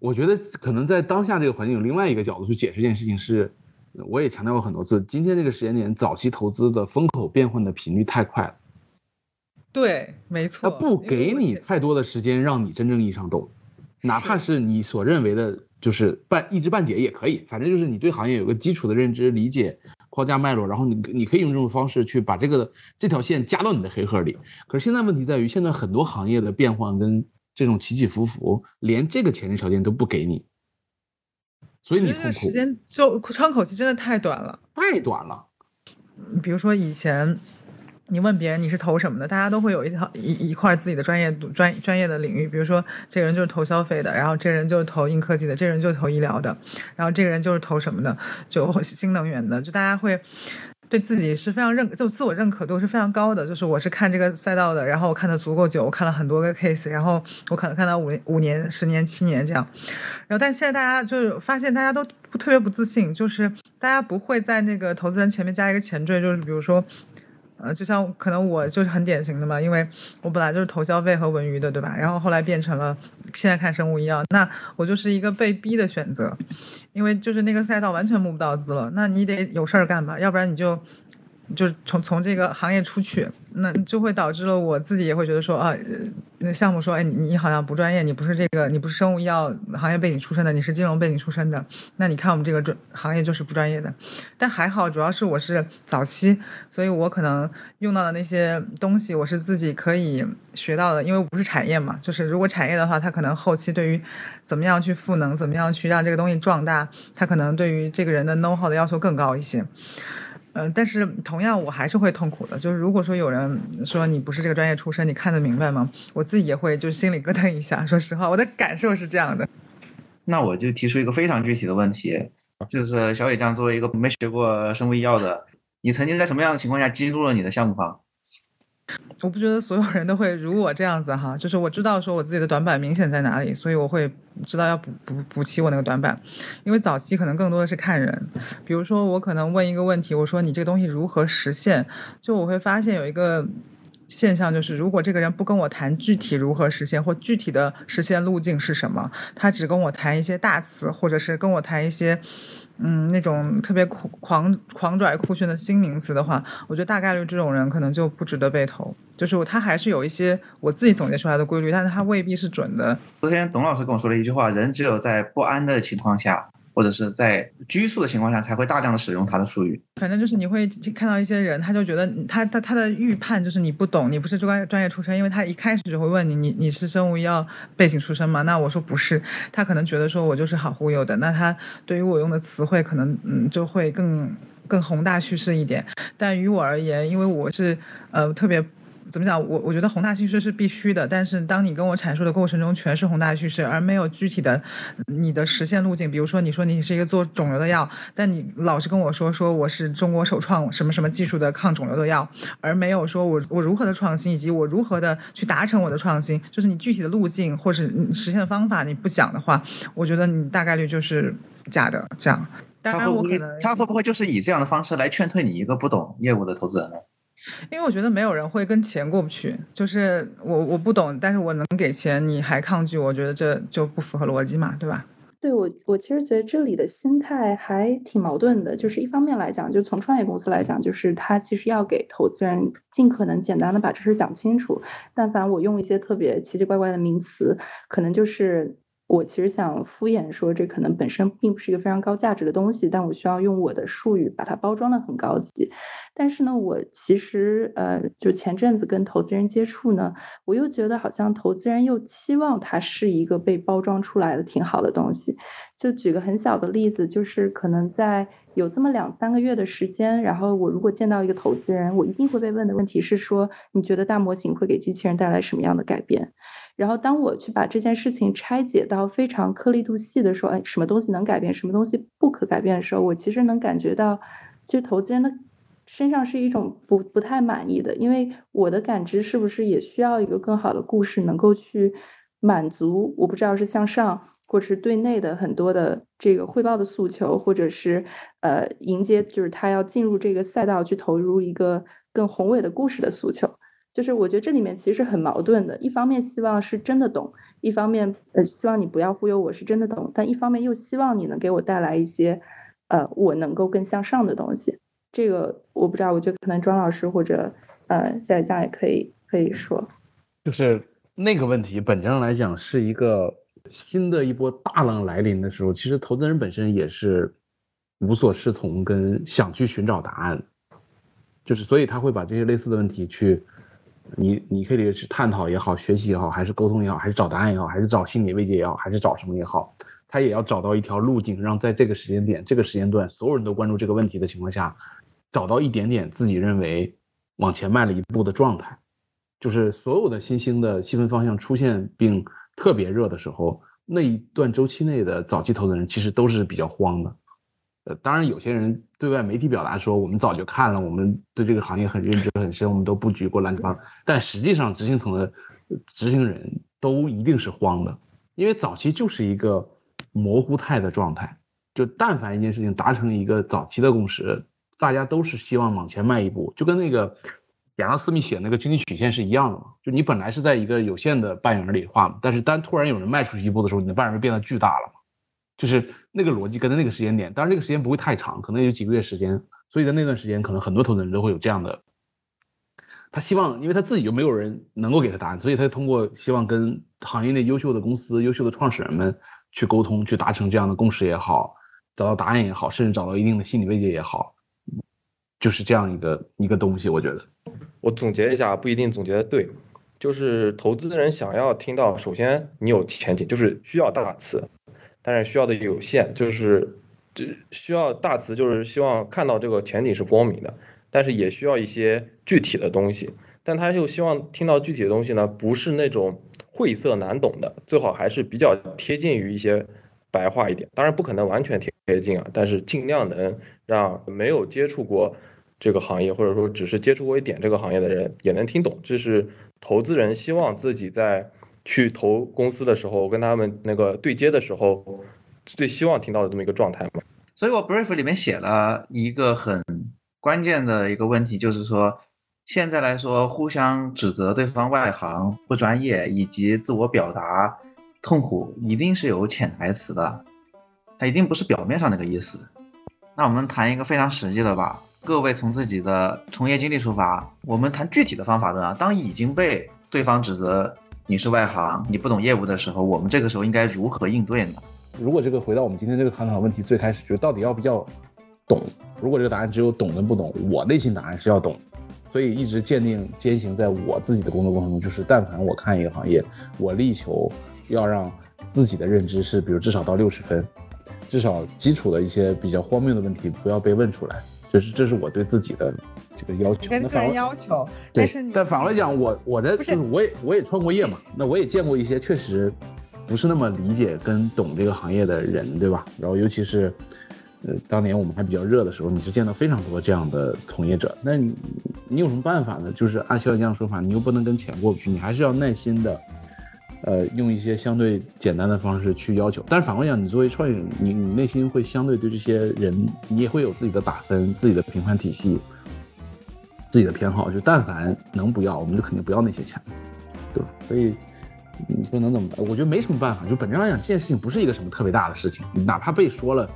我觉得可能在当下这个环境，有另外一个角度去解释这件事情是，我也强调过很多次，今天这个时间点，早期投资的风口变换的频率太快了。对，没错，他不给你太多的时间让你真正意义上懂，哪怕是你所认为的。就是半一知半解也可以，反正就是你对行业有个基础的认知、理解、框架脉络，然后你你可以用这种方式去把这个这条线加到你的黑盒里。可是现在问题在于，现在很多行业的变换跟这种起起伏伏，连这个前提条件都不给你，所以你痛苦。时间就窗口期真的太短了，太短了。比如说以前。你问别人你是投什么的，大家都会有一套一一块自己的专业专专业的领域，比如说这个人就是投消费的，然后这人就是投硬科技的，这人就是投医疗的，然后这个人就是投什么的，就新能源的，就大家会对自己是非常认，就自我认可度是非常高的。就是我是看这个赛道的，然后我看的足够久，我看了很多个 case，然后我可能看到五五年、十年、七年这样。然后，但现在大家就是发现大家都不特别不自信，就是大家不会在那个投资人前面加一个前缀，就是比如说。呃，就像可能我就是很典型的嘛，因为我本来就是投消费和文娱的，对吧？然后后来变成了现在看生物医药，那我就是一个被逼的选择，因为就是那个赛道完全募不到资了，那你得有事儿干吧，要不然你就。就是从从这个行业出去，那就会导致了我自己也会觉得说啊，那项目说，哎，你你好像不专业，你不是这个，你不是生物医药行业背景出身的，你是金融背景出身的，那你看我们这个专行业就是不专业的。但还好，主要是我是早期，所以我可能用到的那些东西，我是自己可以学到的，因为不是产业嘛。就是如果产业的话，它可能后期对于怎么样去赋能，怎么样去让这个东西壮大，它可能对于这个人的 know how 的要求更高一些。嗯，但是同样我还是会痛苦的。就是如果说有人说你不是这个专业出身，你看得明白吗？我自己也会就心里咯噔一下。说实话，我的感受是这样的。那我就提出一个非常具体的问题，就是小野将作为一个没学过生物医药的，你曾经在什么样的情况下激怒了你的项目方？我不觉得所有人都会如我这样子哈，就是我知道说我自己的短板明显在哪里，所以我会知道要补补补齐我那个短板。因为早期可能更多的是看人，比如说我可能问一个问题，我说你这个东西如何实现，就我会发现有一个现象，就是如果这个人不跟我谈具体如何实现或具体的实现路径是什么，他只跟我谈一些大词，或者是跟我谈一些。嗯，那种特别狂狂狂拽酷炫的新名词的话，我觉得大概率这种人可能就不值得被投。就是他还是有一些我自己总结出来的规律，但是他未必是准的。昨天董老师跟我说了一句话：人只有在不安的情况下。或者是在拘束的情况下，才会大量的使用它的术语。反正就是你会看到一些人，他就觉得他他他的预判就是你不懂，你不是专专业出身，因为他一开始就会问你，你你是生物医药背景出身吗？那我说不是，他可能觉得说我就是好忽悠的。那他对于我用的词汇可能嗯就会更更宏大叙事一点。但于我而言，因为我是呃特别。怎么讲？我我觉得宏大叙事是必须的，但是当你跟我阐述的过程中全是宏大叙事，而没有具体的你的实现路径，比如说你说你是一个做肿瘤的药，但你老是跟我说说我是中国首创什么什么技术的抗肿瘤的药，而没有说我我如何的创新以及我如何的去达成我的创新，就是你具体的路径或是实现的方法你不讲的话，我觉得你大概率就是假的。这样，当然我可能他会不会就是以这样的方式来劝退你一个不懂业务的投资人呢？因为我觉得没有人会跟钱过不去，就是我我不懂，但是我能给钱，你还抗拒，我觉得这就不符合逻辑嘛，对吧？对我，我其实觉得这里的心态还挺矛盾的，就是一方面来讲，就从创业公司来讲，就是他其实要给投资人尽可能简单的把这事讲清楚，但凡我用一些特别奇奇怪怪的名词，可能就是。我其实想敷衍说，这可能本身并不是一个非常高价值的东西，但我需要用我的术语把它包装的很高级。但是呢，我其实呃，就前阵子跟投资人接触呢，我又觉得好像投资人又期望它是一个被包装出来的挺好的东西。就举个很小的例子，就是可能在有这么两三个月的时间，然后我如果见到一个投资人，我一定会被问的问题是说，你觉得大模型会给机器人带来什么样的改变？然后，当我去把这件事情拆解到非常颗粒度细的时候，哎，什么东西能改变，什么东西不可改变的时候，我其实能感觉到，其实投资人的身上是一种不不太满意的，因为我的感知是不是也需要一个更好的故事，能够去满足，我不知道是向上或者是对内的很多的这个汇报的诉求，或者是呃迎接就是他要进入这个赛道去投入一个更宏伟的故事的诉求。就是我觉得这里面其实很矛盾的，一方面希望是真的懂，一方面呃希望你不要忽悠我是真的懂，但一方面又希望你能给我带来一些呃我能够更向上的东西。这个我不知道，我觉得可能庄老师或者呃小江也可以可以说，就是那个问题本质上来讲是一个新的一波大浪来临的时候，其实投资人本身也是无所适从跟想去寻找答案，就是所以他会把这些类似的问题去。你你可以去探讨也好，学习也好，还是沟通也好，还是找答案也好，还是找心理慰藉也好，还是找什么也好，他也要找到一条路径，让在这个时间点、这个时间段，所有人都关注这个问题的情况下，找到一点点自己认为往前迈了一步的状态。就是所有的新兴的细分方向出现并特别热的时候，那一段周期内的早期投资人其实都是比较慌的，呃，当然有些人对外媒体表达说我们早就看了，我们对这个行业很认知很深，我们都布局过乱七八糟，但实际上执行层的执行人都一定是慌的，因为早期就是一个模糊态的状态，就但凡一件事情达成一个早期的共识，大家都是希望往前迈一步，就跟那个亚当斯密写那个经济曲线是一样的嘛，就你本来是在一个有限的半圆里画，但是当突然有人迈出去一步的时候，你的半圆变得巨大了嘛，就是那个逻辑跟在那个时间点，当然这个时间不会太长，可能有几个月时间，所以在那段时间，可能很多投资人都会有这样的。他希望，因为他自己就没有人能够给他答案，所以他通过希望跟行业内优秀的公司、优秀的创始人们去沟通，去达成这样的共识也好，找到答案也好，甚至找到一定的心理慰藉也好，就是这样一个一个东西。我觉得，我总结一下，不一定总结的对，就是投资的人想要听到，首先你有前景，就是需要大词，但是需要的有限，就是这需要大词，就是希望看到这个前景是光明的。但是也需要一些具体的东西，但他又希望听到具体的东西呢，不是那种晦涩难懂的，最好还是比较贴近于一些白话一点。当然不可能完全贴近啊，但是尽量能让没有接触过这个行业，或者说只是接触过一点这个行业的人也能听懂。这是投资人希望自己在去投公司的时候，跟他们那个对接的时候，最希望听到的这么一个状态嘛。所以我 brief 里面写了一个很。关键的一个问题就是说，现在来说，互相指责对方外行不专业，以及自我表达痛苦，一定是有潜台词的，它一定不是表面上那个意思。那我们谈一个非常实际的吧，各位从自己的从业经历出发，我们谈具体的方法呢。当已经被对方指责你是外行，你不懂业务的时候，我们这个时候应该如何应对呢？如果这个回到我们今天这个探讨问题最开始，就到底要不要？懂，如果这个答案只有懂跟不懂，我内心答案是要懂，所以一直坚定坚行在我自己的工作过程中，就是但凡我看一个行业，我力求要让自己的认知是，比如至少到六十分，至少基础的一些比较荒谬的问题不要被问出来，就是这是我对自己的这个要求跟。个人要求，但是你但反过来讲，我我的就是我也我也创过业嘛，那我也见过一些确实不是那么理解跟懂这个行业的人，对吧？然后尤其是。呃，当年我们还比较热的时候，你是见到非常多这样的从业者。那你你有什么办法呢？就是按肖这样说法，你又不能跟钱过不去，你还是要耐心的，呃，用一些相对简单的方式去要求。但是反过来讲，你作为创业者，你你内心会相对对这些人，你也会有自己的打分、自己的评判体系、自己的偏好。就但凡能不要，我们就肯定不要那些钱，对吧？所以你说能怎么办？我觉得没什么办法。就本质上来讲，这件事情不是一个什么特别大的事情，哪怕被说了。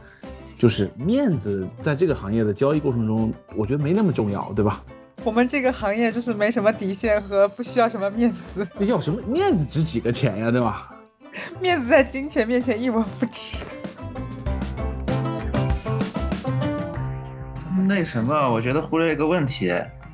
就是面子，在这个行业的交易过程中，我觉得没那么重要，对吧？我们这个行业就是没什么底线和不需要什么面子，这要什么面子值几个钱呀，对吧？面子在金钱面前一文不值。那什么，我觉得忽略一个问题。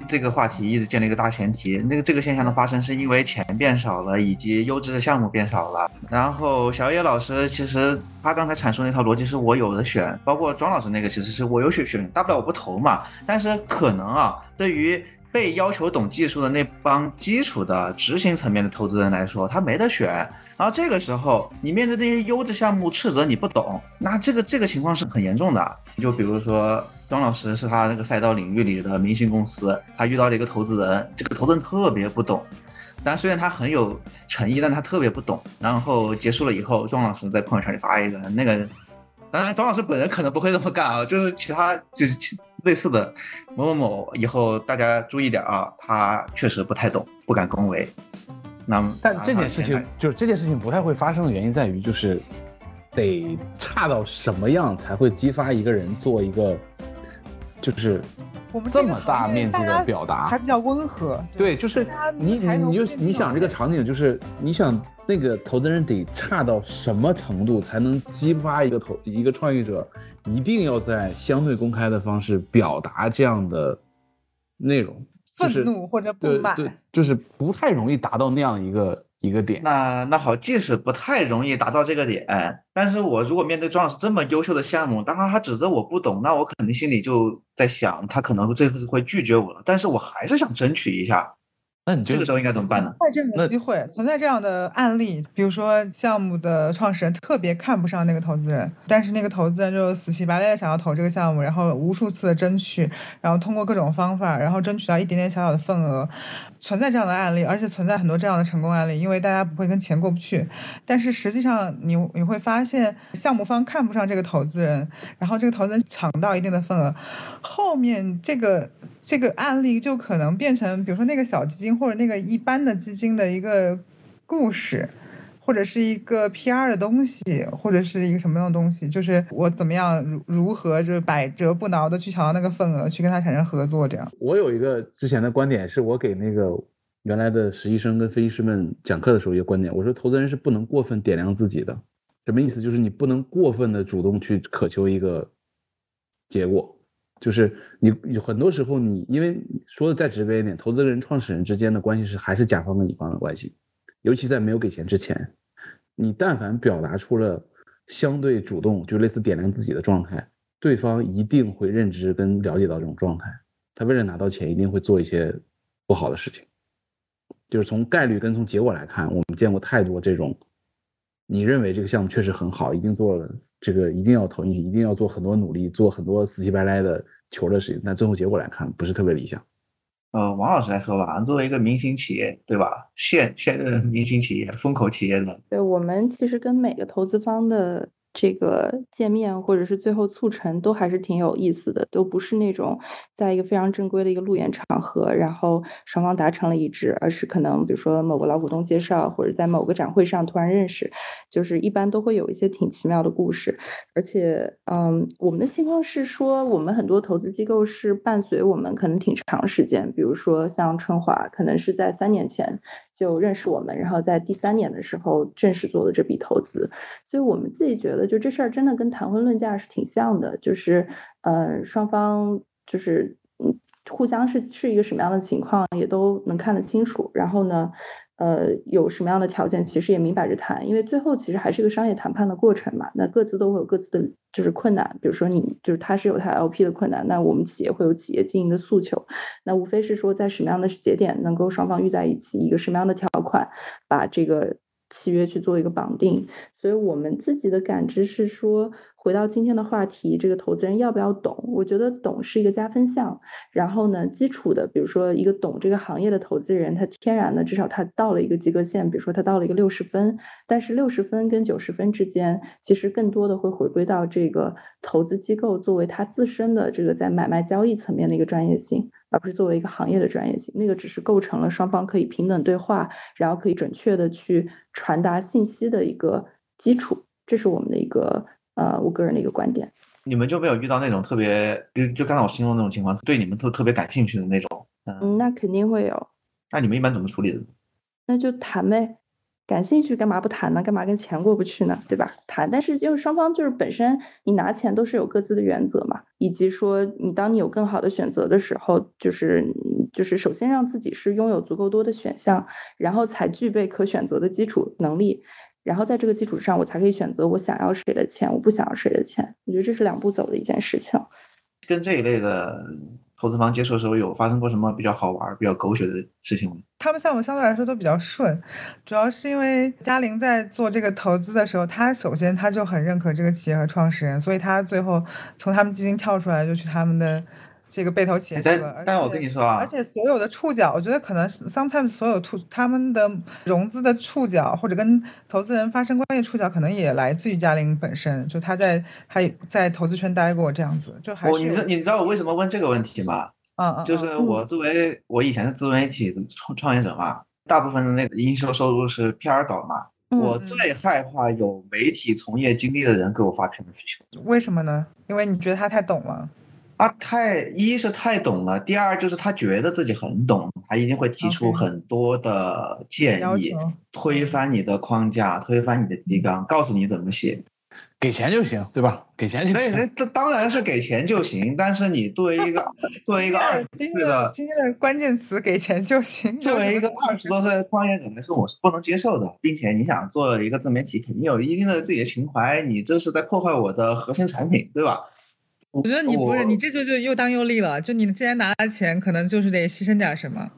这个话题一直建立一个大前提，那个这个现象的发生是因为钱变少了，以及优质的项目变少了。然后小野老师其实他刚才阐述那套逻辑是我有的选，包括庄老师那个其实是我有选选，大不了我不投嘛。但是可能啊，对于被要求懂技术的那帮基础的执行层面的投资人来说，他没得选。然后这个时候你面对那些优质项目斥责你不懂，那这个这个情况是很严重的。就比如说。庄老师是他那个赛道领域里的明星公司，他遇到了一个投资人，这个投资人特别不懂，但虽然他很有诚意，但他特别不懂。然后结束了以后，庄老师在朋友圈里发一个那个，当然庄老师本人可能不会这么干啊，就是其他就是其类似的某某某，以后大家注意点啊，他确实不太懂，不敢恭维。那但这件事情就是这件事情不太会发生的原因在于，就是得差到什么样才会激发一个人做一个。就是这么大面积的表达，还比较温和。对，就是你你你就你想这个场景，就是你想那个投资人得差到什么程度，才能激发一个投一个创业者，一定要在相对公开的方式表达这样的内容，愤怒或者不满，对，就是不太容易达到那样一个。一个点，那那好，即使不太容易达到这个点，但是我如果面对庄老师这么优秀的项目，当然他指责我不懂，那我肯定心里就在想，他可能这次会拒绝我了，但是我还是想争取一下，那你觉得这个时候应该怎么办呢？在这样的机会存在这样的案例，比如说项目的创始人特别看不上那个投资人，但是那个投资人就死乞白赖的想要投这个项目，然后无数次的争取，然后通过各种方法，然后争取到一点点小小的份额，存在这样的案例，而且存在很多这样的成功案例，因为大家不会跟钱过不去。但是实际上你你会发现，项目方看不上这个投资人，然后这个投资人抢到一定的份额，后面这个这个案例就可能变成，比如说那个小基金或者那个一般的基金的一个故事，或者是一个 PR 的东西，或者是一个什么样的东西，就是我怎么样如如何就是百折不挠的去抢到那个份额，去跟他产生合作，这样。我有一个之前的观点，是我给那个原来的实习生跟分析师们讲课的时候一个观点，我说投资人是不能过分点亮自己的，什么意思？就是你不能过分的主动去渴求一个结果。就是你有很多时候你，因为说的再直白一点，投资人、创始人之间的关系是还是甲方跟乙方的关系，尤其在没有给钱之前，你但凡表达出了相对主动，就类似点亮自己的状态，对方一定会认知跟了解到这种状态，他为了拿到钱，一定会做一些不好的事情。就是从概率跟从结果来看，我们见过太多这种，你认为这个项目确实很好，一定做了这个，一定要投进去，一定要做很多努力，做很多死乞白赖的求的事情，但最后结果来看不是特别理想。呃，王老师来说吧，作为一个明星企业，对吧？现现呃明星企业、风口企业的，对我们其实跟每个投资方的这个见面，或者是最后促成，都还是挺有意思的，都不是那种在一个非常正规的一个路演场合，然后双方达成了一致，而是可能比如说某个老股东介绍，或者在某个展会上突然认识，就是一般都会有一些挺奇妙的故事。而且，嗯，我们的情况是说，我们很多投资机构是伴随我们可能挺长时间，比如说像春华，可能是在三年前就认识我们，然后在第三年的时候正式做了这笔投资，所以我们自己觉得，就这事儿真的跟谈婚论嫁是挺像的，就是，呃，双方就是嗯，互相是是一个什么样的情况，也都能看得清楚。然后呢，呃，有什么样的条件，其实也明摆着谈，因为最后其实还是一个商业谈判的过程嘛。那各自都会有各自的就是困难，比如说你就是他是有他 LP 的困难，那我们企业会有企业经营的诉求，那无非是说在什么样的节点能够双方遇在一起，一个什么样的条款把这个契约去做一个绑定。所以我们自己的感知是说，回到今天的话题，这个投资人要不要懂？我觉得懂是一个加分项。然后呢，基础的，比如说一个懂这个行业的投资人，他天然的至少他到了一个及格线，比如说他到了一个六十分，但是六十分跟九十分之间，其实更多的会回归到这个投资机构作为他自身的这个在买卖交易层面的一个专业性，而不是作为一个行业的专业性。那个只是构成了双方可以平等对话，然后可以准确的去传达信息的一个基础。这是我们的一个呃，我个人的一个观点。你们就没有遇到那种特别，就就刚才我形容那种情况，对你们特特别感兴趣的那种？嗯，嗯，那肯定会有，那你们一般怎么处理的？那就谈呗。感兴趣干嘛不谈呢？干嘛跟钱过不去呢？对吧？谈，但是就是双方就是本身你拿钱都是有各自的原则嘛，以及说你当你有更好的选择的时候，就是就是首先让自己是拥有足够多的选项，然后才具备可选择的基础能力，然后在这个基础上我才可以选择我想要谁的钱，我不想要谁的钱。我觉得这是两步走的一件事情。跟这一类的投资方接触的时候，有发生过什么比较好玩、比较狗血的事情吗？他们项目相对来说都比较顺，主要是因为嘉玲在做这个投资的时候，他首先他就很认可这个企业和创始人，所以他最后从他们基金跳出来就去他们的这个被投企业去但了。而但我且跟你说啊而且所有的触角，我觉得可能 sometimes 所有触他们的融资的触角或者跟投资人发生关系触角，可能也来自于嘉玲本身，就他在还在投资圈待过这样子，就还我是你知你知道我为什么问这个问题吗？嗯嗯，就是我作为我以前是自媒体创创业者嘛，大部分的那个营收收入是 PR 稿嘛。嗯我最害怕有媒体从业经历的人给我发 PR 需求。为什么呢？因为你觉得他太懂了。啊，太一是太懂了，第二就是他觉得自己很懂，他一定会提出很多的建议推翻你的框架，推翻你的提纲，告诉你怎么写。给钱就行，对吧？给钱就，行。那那当然是给钱就行，但是你作为一个 作为一个二十今天岁的的今天的关键词给钱就行。作为一个二十多岁的创业者来说，我是不能接受的，并且你想做一个自媒体，肯定有一定的自己的情怀，你这是在破坏我的核心产品，对吧？我我觉得你不是你这就就又当又立了，就你既然拿了钱，可能就是得牺牲点什么。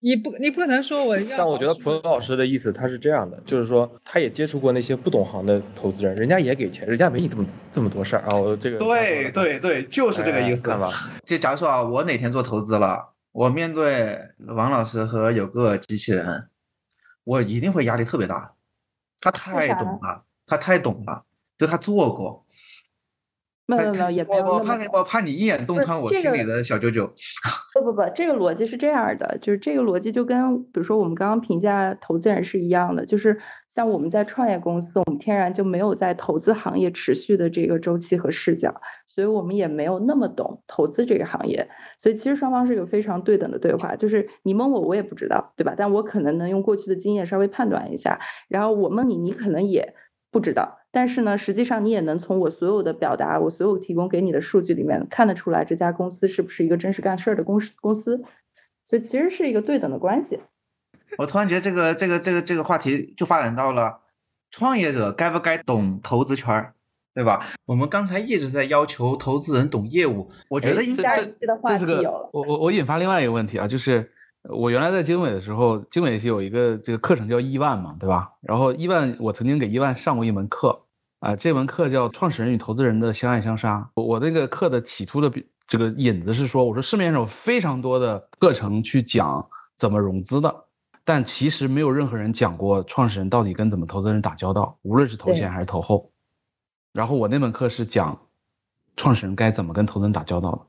你不你不可能说我要。但我觉得蒲老师的意思他是这样的，就是说他也接触过那些不懂行的投资人，人家也给钱，人家没你这么这么多事儿啊。我这个对对对，就是这个意思。看吧，就假如说啊，我哪天做投资了，我面对王老师和有个机器人，我一定会压力特别大。他太懂了，他太懂了，就他做过。没有没有也没有我怕我怕你一眼洞穿我心里的小九九。不不不，这个逻辑是这样的，就是这个逻辑就跟比如说我们刚刚评价投资人是一样的，就是像我们在创业公司，我们天然就没有在投资行业持续的这个周期和视角，所以我们也没有那么懂投资这个行业，所以其实双方是一个非常对等的对话，就是你蒙我，我也不知道，对吧？但我可能能用过去的经验稍微判断一下，然后我蒙你，你可能也不知道。但是呢，实际上你也能从我所有的表达，我所有提供给你的数据里面看得出来，这家公司是不是一个真实干事儿的公司公司。所以其实是一个对等的关系。我突然觉得这个这个这个这个话题就发展到了创业者该不该懂投资圈儿，对吧？我们刚才一直在要求投资人懂业务，我觉得应该这这是个我我我引发另外一个问题啊，就是我原来在经纬的时候，经纬是有一个这个课程叫亿万嘛，对吧？然后亿万我曾经给亿万上过一门课。啊，这门课叫《创始人与投资人的相爱相杀》。我那个课的起初的这个引子是说，我说市面上有非常多的课程去讲怎么融资的，但其实没有任何人讲过创始人到底跟怎么投资人打交道，无论是投前还是投后。然后我那门课是讲创始人该怎么跟投资人打交道的。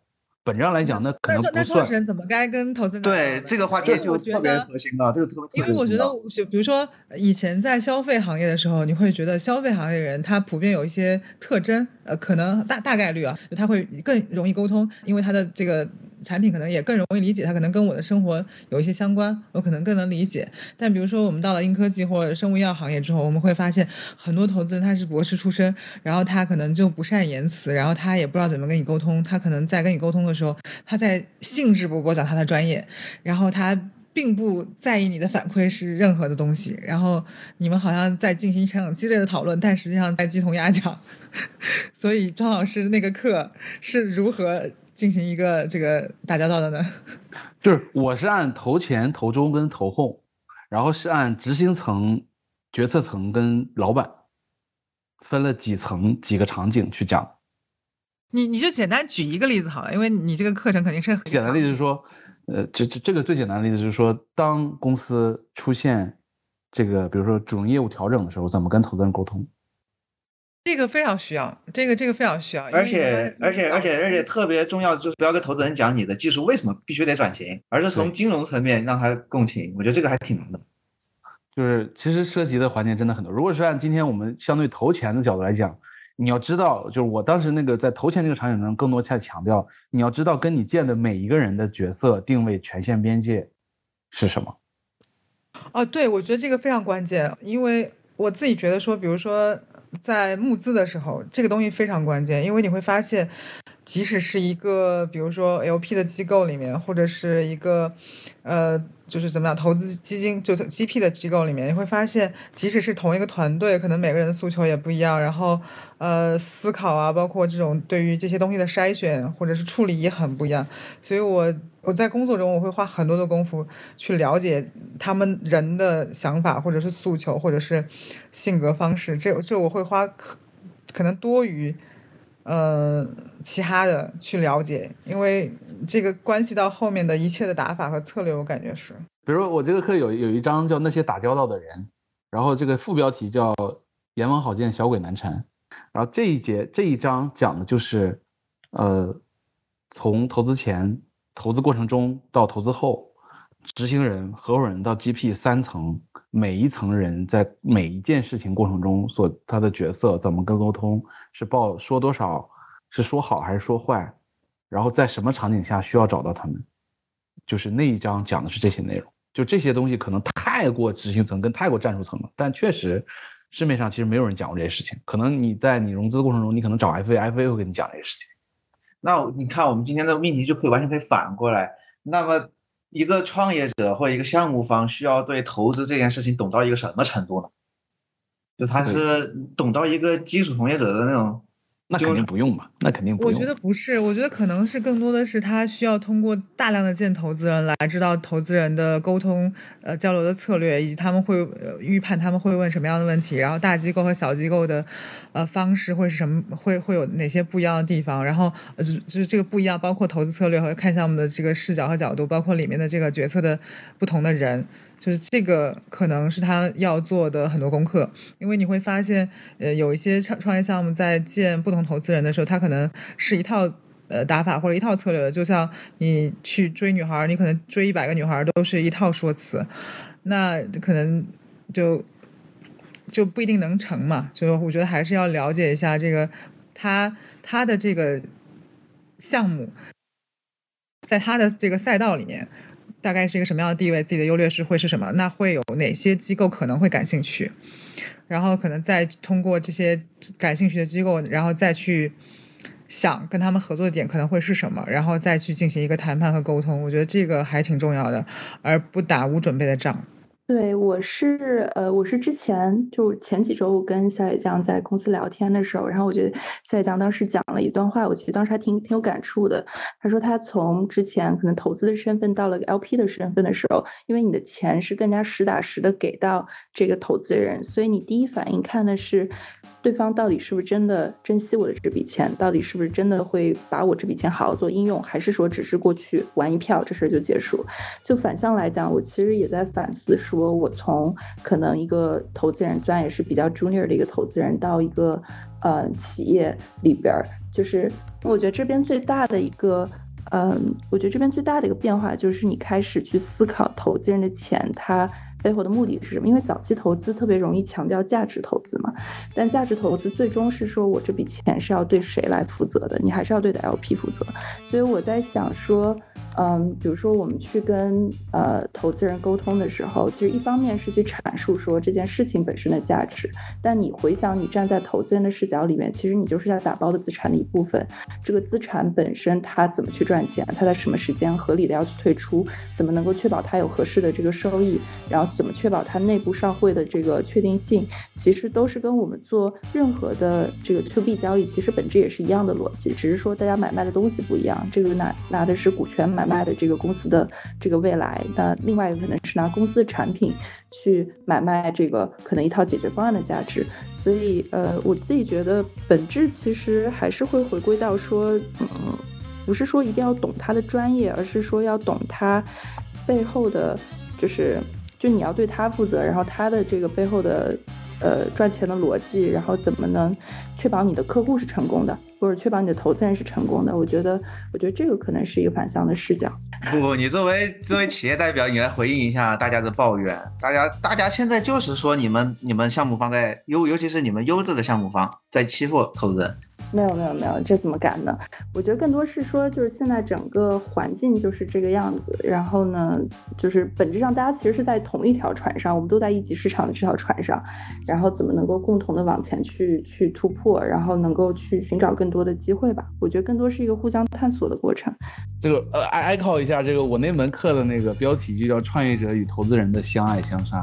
本质上来讲，那可能不算。那创始人怎么该跟投资人对这个话题就特别核心了，这个特别。因为我觉得，就比如说以前在消费行业的时候，你会觉得消费行业人他普遍有一些特征，呃，可能大大概率啊，他会更容易沟通，因为他的这个。产品可能也更容易理解，它可能跟我的生活有一些相关，我可能更能理解。但比如说，我们到了硬科技或者生物医药行业之后，我们会发现很多投资人他是博士出身，然后他可能就不善言辞，然后他也不知道怎么跟你沟通。他可能在跟你沟通的时候，他在兴致勃勃讲他的专业，然后他并不在意你的反馈是任何的东西。然后你们好像在进行一场激烈的讨论，但实际上在鸡同鸭讲。所以庄老师那个课是如何？进行一个这个打交道的呢，就是我是按投前、投中跟投后，然后是按执行层、决策层跟老板分了几层几个场景去讲。你你就简单举一个例子好了，因为你这个课程肯定是很简单例子是说，呃，这这这个最简单的例子就是说，当公司出现这个比如说主营业务调整的时候，怎么跟投资人沟通？这个非常需要，这个这个非常需要，而且而且而且而且特别重要，就是不要跟投资人讲你的技术为什么必须得转型，而是从金融层面让他共情。我觉得这个还挺难的，就是其实涉及的环节真的很多。如果是按今天我们相对投钱的角度来讲，你要知道，就是我当时那个在投钱这个场景中，更多在强调，你要知道跟你见的每一个人的角色定位、权限边界是什么。哦，对，我觉得这个非常关键，因为我自己觉得说，比如说。在募资的时候，这个东西非常关键，因为你会发现，即使是一个比如说 LP 的机构里面，或者是一个，呃，就是怎么样投资基金，就是 GP 的机构里面，你会发现，即使是同一个团队，可能每个人的诉求也不一样，然后，呃，思考啊，包括这种对于这些东西的筛选或者是处理也很不一样，所以我。我在工作中，我会花很多的功夫去了解他们人的想法，或者是诉求，或者是性格方式。这这我会花可能多于呃其他的去了解，因为这个关系到后面的一切的打法和策略。我感觉是，比如我这个课有有一章叫那些打交道的人，然后这个副标题叫阎王好见，小鬼难缠。然后这一节这一章讲的就是呃从投资前。投资过程中到投资后，执行人、合伙人到 GP 三层，每一层人在每一件事情过程中所他的角色怎么跟沟通，是报说多少，是说好还是说坏，然后在什么场景下需要找到他们，就是那一章讲的是这些内容。就这些东西可能太过执行层跟太过战术层了，但确实市面上其实没有人讲过这些事情。可能你在你融资过程中，你可能找 FA，FA 会跟你讲这些事情。那你看，我们今天的命题就可以完全可以反过来。那么，一个创业者或一个项目方需要对投资这件事情懂到一个什么程度呢？就他是懂到一个基础从业者的那种那肯定不用嘛，那肯定不用。我觉得不是，我觉得可能是更多的是他需要通过大量的见投资人来知道投资人的沟通呃交流的策略，以及他们会呃预判他们会问什么样的问题，然后大机构和小机构的呃方式会是什么，会会有哪些不一样的地方，然后呃就就是这个不一样，包括投资策略和看项目的这个视角和角度，包括里面的这个决策的不同的人。就是这个可能是他要做的很多功课，因为你会发现，呃，有一些创创业项目在见不同投资人的时候，他可可能是一套呃打法或者一套策略，就像你去追女孩，你可能追一百个女孩都是一套说辞，那可能就就不一定能成嘛。就我觉得还是要了解一下这个他他的这个项目，在他的这个赛道里面。大概是一个什么样的地位？自己的优劣势会是什么？那会有哪些机构可能会感兴趣？然后可能再通过这些感兴趣的机构，然后再去想跟他们合作的点可能会是什么，然后再去进行一个谈判和沟通。我觉得这个还挺重要的，而不打无准备的仗。对，我是呃，我是之前就前几周我跟夏野酱在公司聊天的时候，然后我觉得夏野酱当时讲了一段话，我其实当时还挺挺有感触的。他说他从之前可能投资的身份到了个 LP 的身份的时候，因为你的钱是更加实打实的给到这个投资人，所以你第一反应看的是。对方到底是不是真的珍惜我的这笔钱？到底是不是真的会把我这笔钱好好做应用？还是说只是过去玩一票，这事儿就结束？就反向来讲，我其实也在反思，说我从可能一个投资人，虽然也是比较 junior 的一个投资人，到一个呃企业里边儿，就是我觉得这边最大的一个，嗯，我觉得这边最大的一个变化，就是你开始去思考投资人的钱，他。背后的目的是什么？因为早期投资特别容易强调价值投资嘛，但价值投资最终是说我这笔钱是要对谁来负责的？你还是要对的 LP 负责。所以我在想说。嗯，比如说我们去跟呃投资人沟通的时候，其实一方面是去阐述说这件事情本身的价值，但你回想你站在投资人的视角里面，其实你就是要打包的资产的一部分。这个资产本身它怎么去赚钱，它在什么时间合理的要去退出，怎么能够确保它有合适的这个收益，然后怎么确保它内部上会的这个确定性，其实都是跟我们做任何的这个 to B 交易，其实本质也是一样的逻辑，只是说大家买卖的东西不一样。这个拿拿的是股权买。卖的这个公司的这个未来，那另外一个可能是拿公司的产品去买卖这个可能一套解决方案的价值，所以呃，我自己觉得本质其实还是会回归到说，嗯，不是说一定要懂他的专业，而是说要懂他背后的，就是就你要对他负责，然后他的这个背后的。呃，赚钱的逻辑，然后怎么能确保你的客户是成功的，或者确保你的投资人是成功的？我觉得，我觉得这个可能是一个反向的视角。不 不，你作为作为企业代表，你来回应一下大家的抱怨。大家大家现在就是说，你们你们项目方在尤，尤其是你们优质的项目方在欺负投资人。没有没有没有，这怎么敢呢？我觉得更多是说，就是现在整个环境就是这个样子。然后呢，就是本质上大家其实是在同一条船上，我们都在一级市场的这条船上。然后怎么能够共同的往前去去突破，然后能够去寻找更多的机会吧？我觉得更多是一个互相探索的过程。这个呃，挨挨靠一下，这个我那门课的那个标题就叫《创业者与投资人的相爱相杀》。